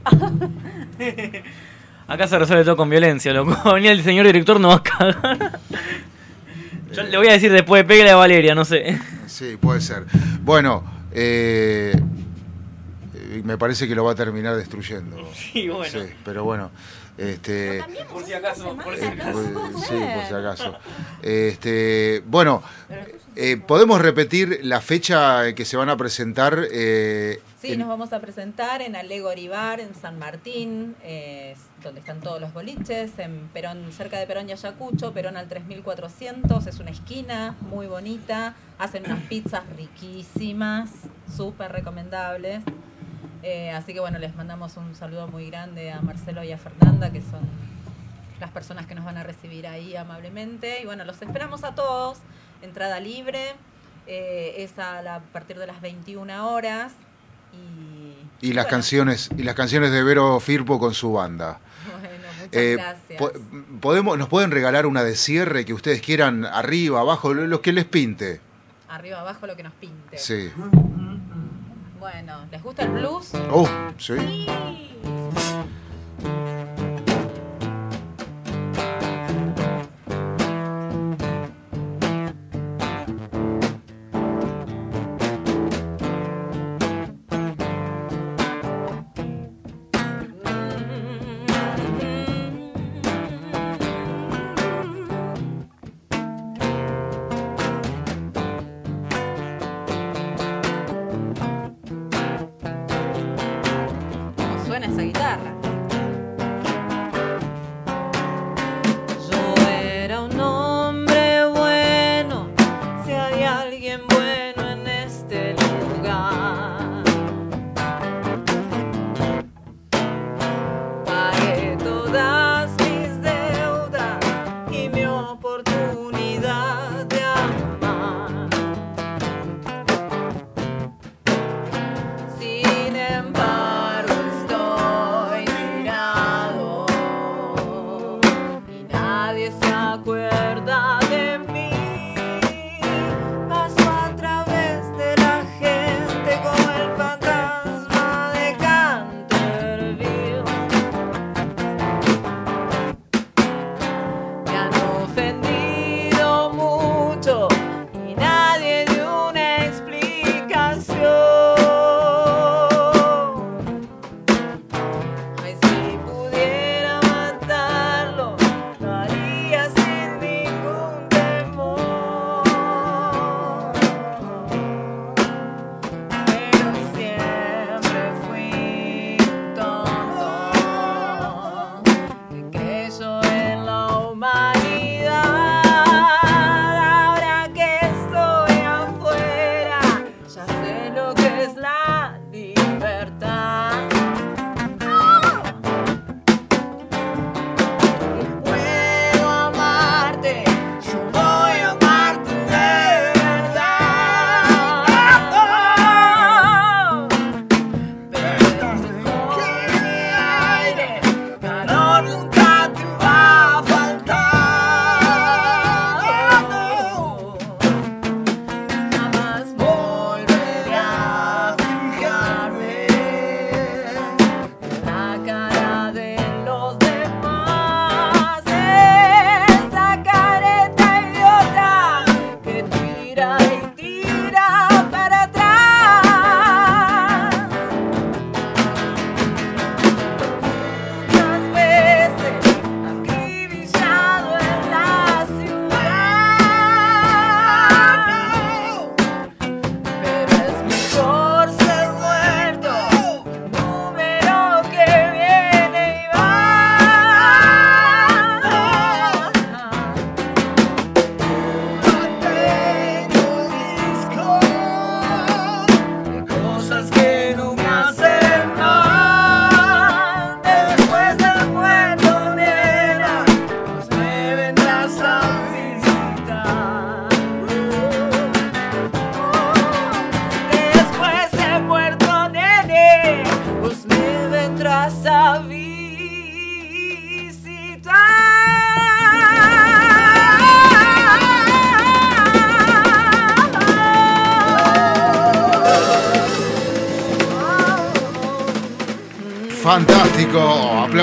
S7: Acá se resuelve todo con violencia, loco. Venía el señor director, no va a cagar. Yo le voy a decir después, pégale a Valeria, no sé.
S8: Sí, puede ser. Bueno, eh, eh, me parece que lo va a terminar destruyendo.
S7: Sí, bueno.
S8: Sí, pero bueno. Este,
S7: Por si acaso, por si acaso.
S8: sí, por si acaso. Este, bueno, eh, podemos repetir la fecha que se van a presentar. eh,
S13: Sí,
S8: en-
S13: nos vamos a presentar en Alegori Bar, en San Martín, eh, donde están todos los boliches, en Perón, cerca de Perón y Ayacucho, Perón al 3400, es una esquina muy bonita, hacen unas pizzas riquísimas, súper recomendables. Eh, así que bueno, les mandamos un saludo muy grande a Marcelo y a Fernanda, que son las personas que nos van a recibir ahí amablemente. Y bueno, los esperamos a todos, entrada libre, eh, es a, la- a partir de las 21 horas. Y,
S8: y las
S13: bueno,
S8: canciones y las canciones de Vero Firpo con su banda.
S13: Bueno, muchas
S8: Eh,
S13: gracias.
S8: po- podemos, nos pueden regalar una de cierre que ustedes quieran arriba, abajo, lo, lo que les pinte.
S13: Arriba, abajo, lo que nos pinte.
S8: Sí.
S13: Bueno, ¿les gusta el blues?
S8: Oh, sí.
S13: libertad.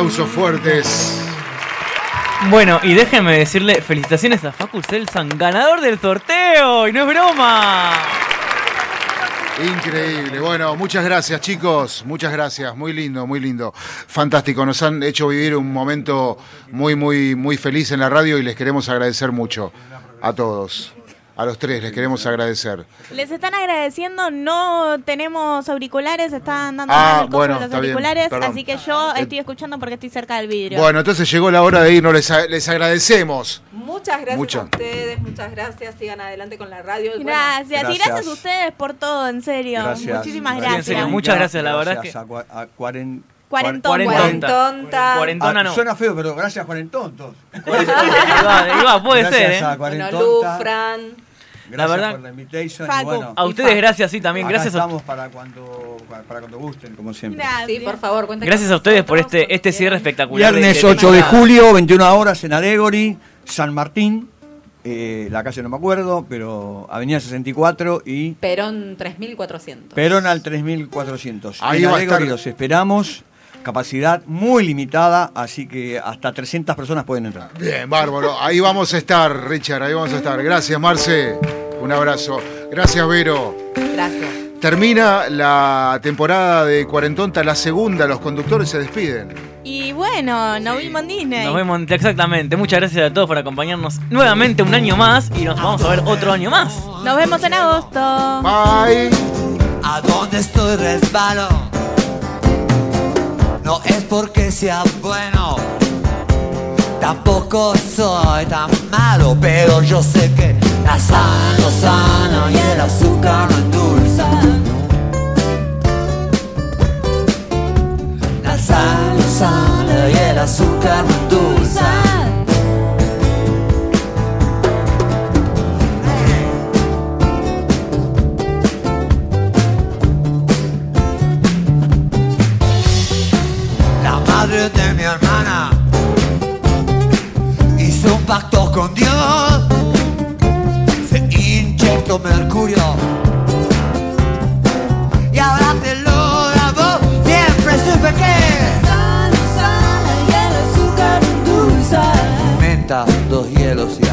S8: Aplausos fuertes.
S7: Bueno, y déjenme decirle felicitaciones a Facu Selsan, ganador del sorteo, y no es broma.
S8: Increíble. Bueno, muchas gracias, chicos. Muchas gracias. Muy lindo, muy lindo. Fantástico. Nos han hecho vivir un momento muy, muy, muy feliz en la radio y les queremos agradecer mucho a todos. A los tres les queremos agradecer.
S6: Les están agradeciendo, no tenemos auriculares, están dando
S8: Ah,
S6: el
S8: bueno,
S6: de los
S8: bien,
S6: auriculares, así que yo estoy escuchando porque estoy cerca del vidrio.
S8: Bueno, entonces llegó la hora de irnos. Les, agradecemos.
S23: Muchas gracias
S8: Mucho.
S23: a ustedes, muchas gracias. Sigan adelante con la radio. y bueno,
S6: Gracias, y
S14: Gracias.
S6: gracias a ustedes por todo, en serio.
S14: Gracias.
S6: Muchísimas gracias.
S7: en serio, muchas gracias, la verdad
S14: Gracias a, cua- a cuaren-
S6: Cuarentón.
S7: Cuarentonta. Cuarentona
S14: Ah,
S7: no.
S14: Suena feo, pero gracias cuarentontos.
S7: Va, puede
S14: Gracias
S7: ser, ¿eh?
S14: a
S23: bueno,
S14: Cuarentonta.
S23: Lu, Fran.
S14: Gracias
S7: La verdad-
S14: por la invitation.
S6: Facu.
S14: Y bueno,
S7: A ustedes gracias, sí, también.
S14: acá
S7: Gracias a,
S14: estamos para cuando, para cuando gusten, como siempre.
S23: Sí, por favor,
S7: gracias a ustedes por este, este cierre espectacular.
S14: Viernes
S7: de
S14: 8 de julio, 21 horas en Allegory, San Martín. eh, la calle no me acuerdo, pero Avenida 64 y
S23: Perón 3400.
S14: Perón al 3400.
S8: Ahí
S14: en
S8: a estar-
S14: los esperamos. Capacidad muy limitada, así que hasta 300 personas pueden entrar.
S8: Bien, bárbaro. Ahí vamos a estar, Richard. Ahí vamos a estar. Gracias, Marce. Un abrazo. Gracias, Vero.
S23: Gracias.
S8: Termina la temporada de Cuarentonta, la segunda. Los conductores se despiden.
S6: Y bueno, nos vimos en Disney.
S7: Nos vemos exactamente. Muchas gracias a todos por acompañarnos nuevamente un año más y nos vamos a ver otro año más.
S6: Nos vemos en agosto.
S8: Bye.
S11: A dónde estoy resbalo. No es porque sea bueno. Tampoco soy tan malo, pero yo sé que la sal no sana y el azúcar no endulza. La sal no sana y el azúcar no endulza. Pacto con Dios. Se inyectó mercurio. Y ahora te lo grabo. Siempre supe que.
S13: y el azúcar endulza.
S11: Menta, dos hielos y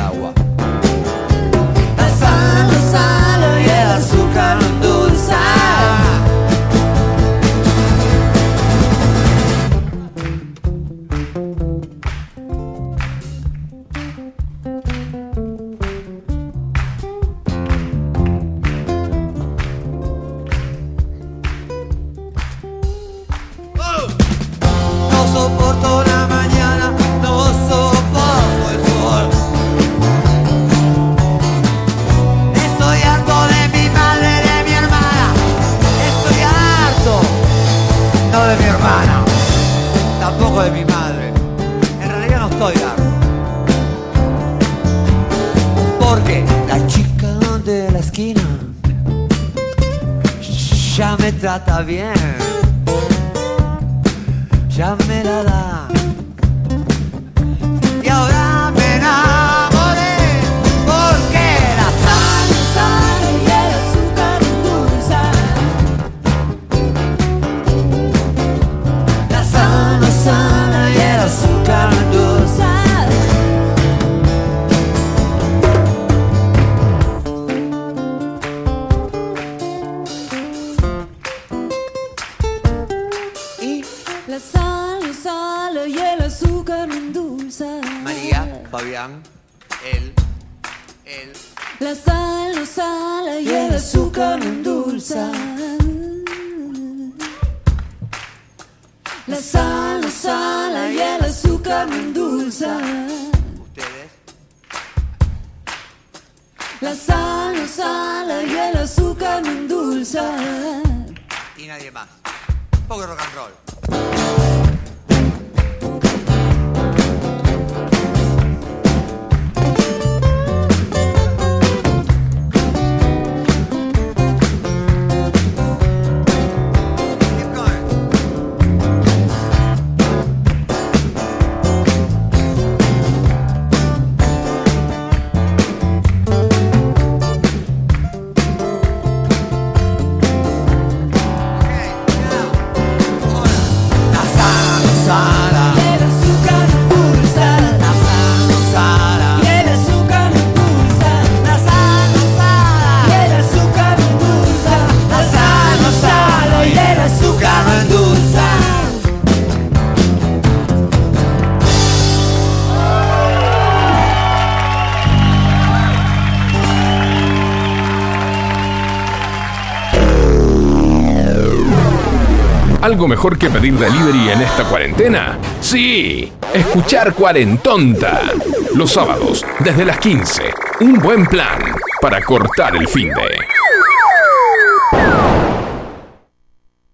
S3: algo mejor que pedir delivery en esta cuarentena? Sí, escuchar Cuarentonta. Los sábados, desde las 15. Un buen plan para cortar el fin de.